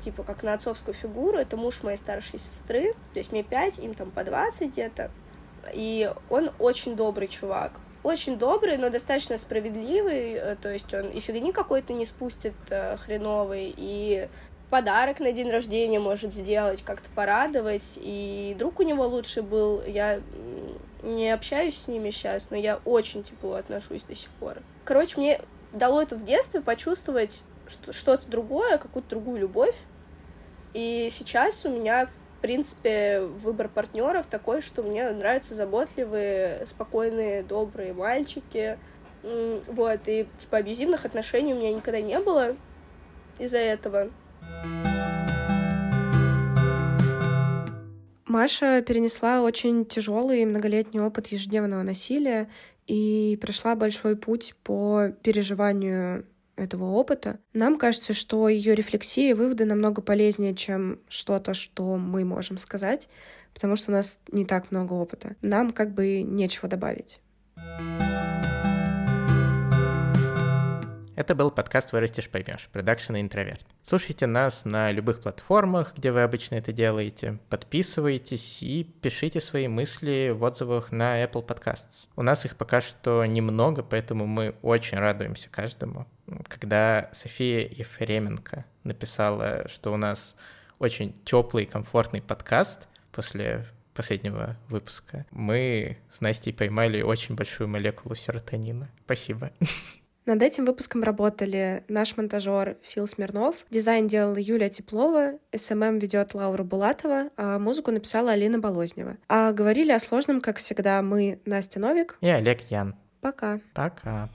Типа, как на отцовскую фигуру. Это муж моей старшей сестры. То есть мне пять, им там по двадцать где-то. И он очень добрый чувак. Очень добрый, но достаточно справедливый. Э, то есть он и фигни какой-то не спустит э, хреновый, и подарок на день рождения может сделать, как-то порадовать. И друг у него лучший был. Я не общаюсь с ними сейчас, но я очень тепло отношусь до сих пор. Короче, мне дало это в детстве почувствовать что-то другое, какую-то другую любовь. И сейчас у меня в принципе, выбор партнеров такой, что мне нравятся заботливые, спокойные, добрые мальчики. Вот, и, типа, абьюзивных отношений у меня никогда не было из-за этого. Маша перенесла очень тяжелый многолетний опыт ежедневного насилия и прошла большой путь по переживанию этого опыта. Нам кажется, что ее рефлексии и выводы намного полезнее, чем что-то, что мы можем сказать, потому что у нас не так много опыта. Нам как бы нечего добавить. Это был подкаст «Вырастешь, поймешь» продакшн «Интроверт». Слушайте нас на любых платформах, где вы обычно это делаете. Подписывайтесь и пишите свои мысли в отзывах на Apple Podcasts. У нас их пока что немного, поэтому мы очень радуемся каждому. Когда София Ефременко написала, что у нас очень теплый и комфортный подкаст после последнего выпуска, мы с Настей поймали очень большую молекулу серотонина. Спасибо. Над этим выпуском работали наш монтажер Фил Смирнов, дизайн делала Юлия Теплова, СММ ведет Лаура Булатова, а музыку написала Алина Болознева. А говорили о сложном, как всегда, мы, Настя Новик и Олег Ян. Пока. Пока.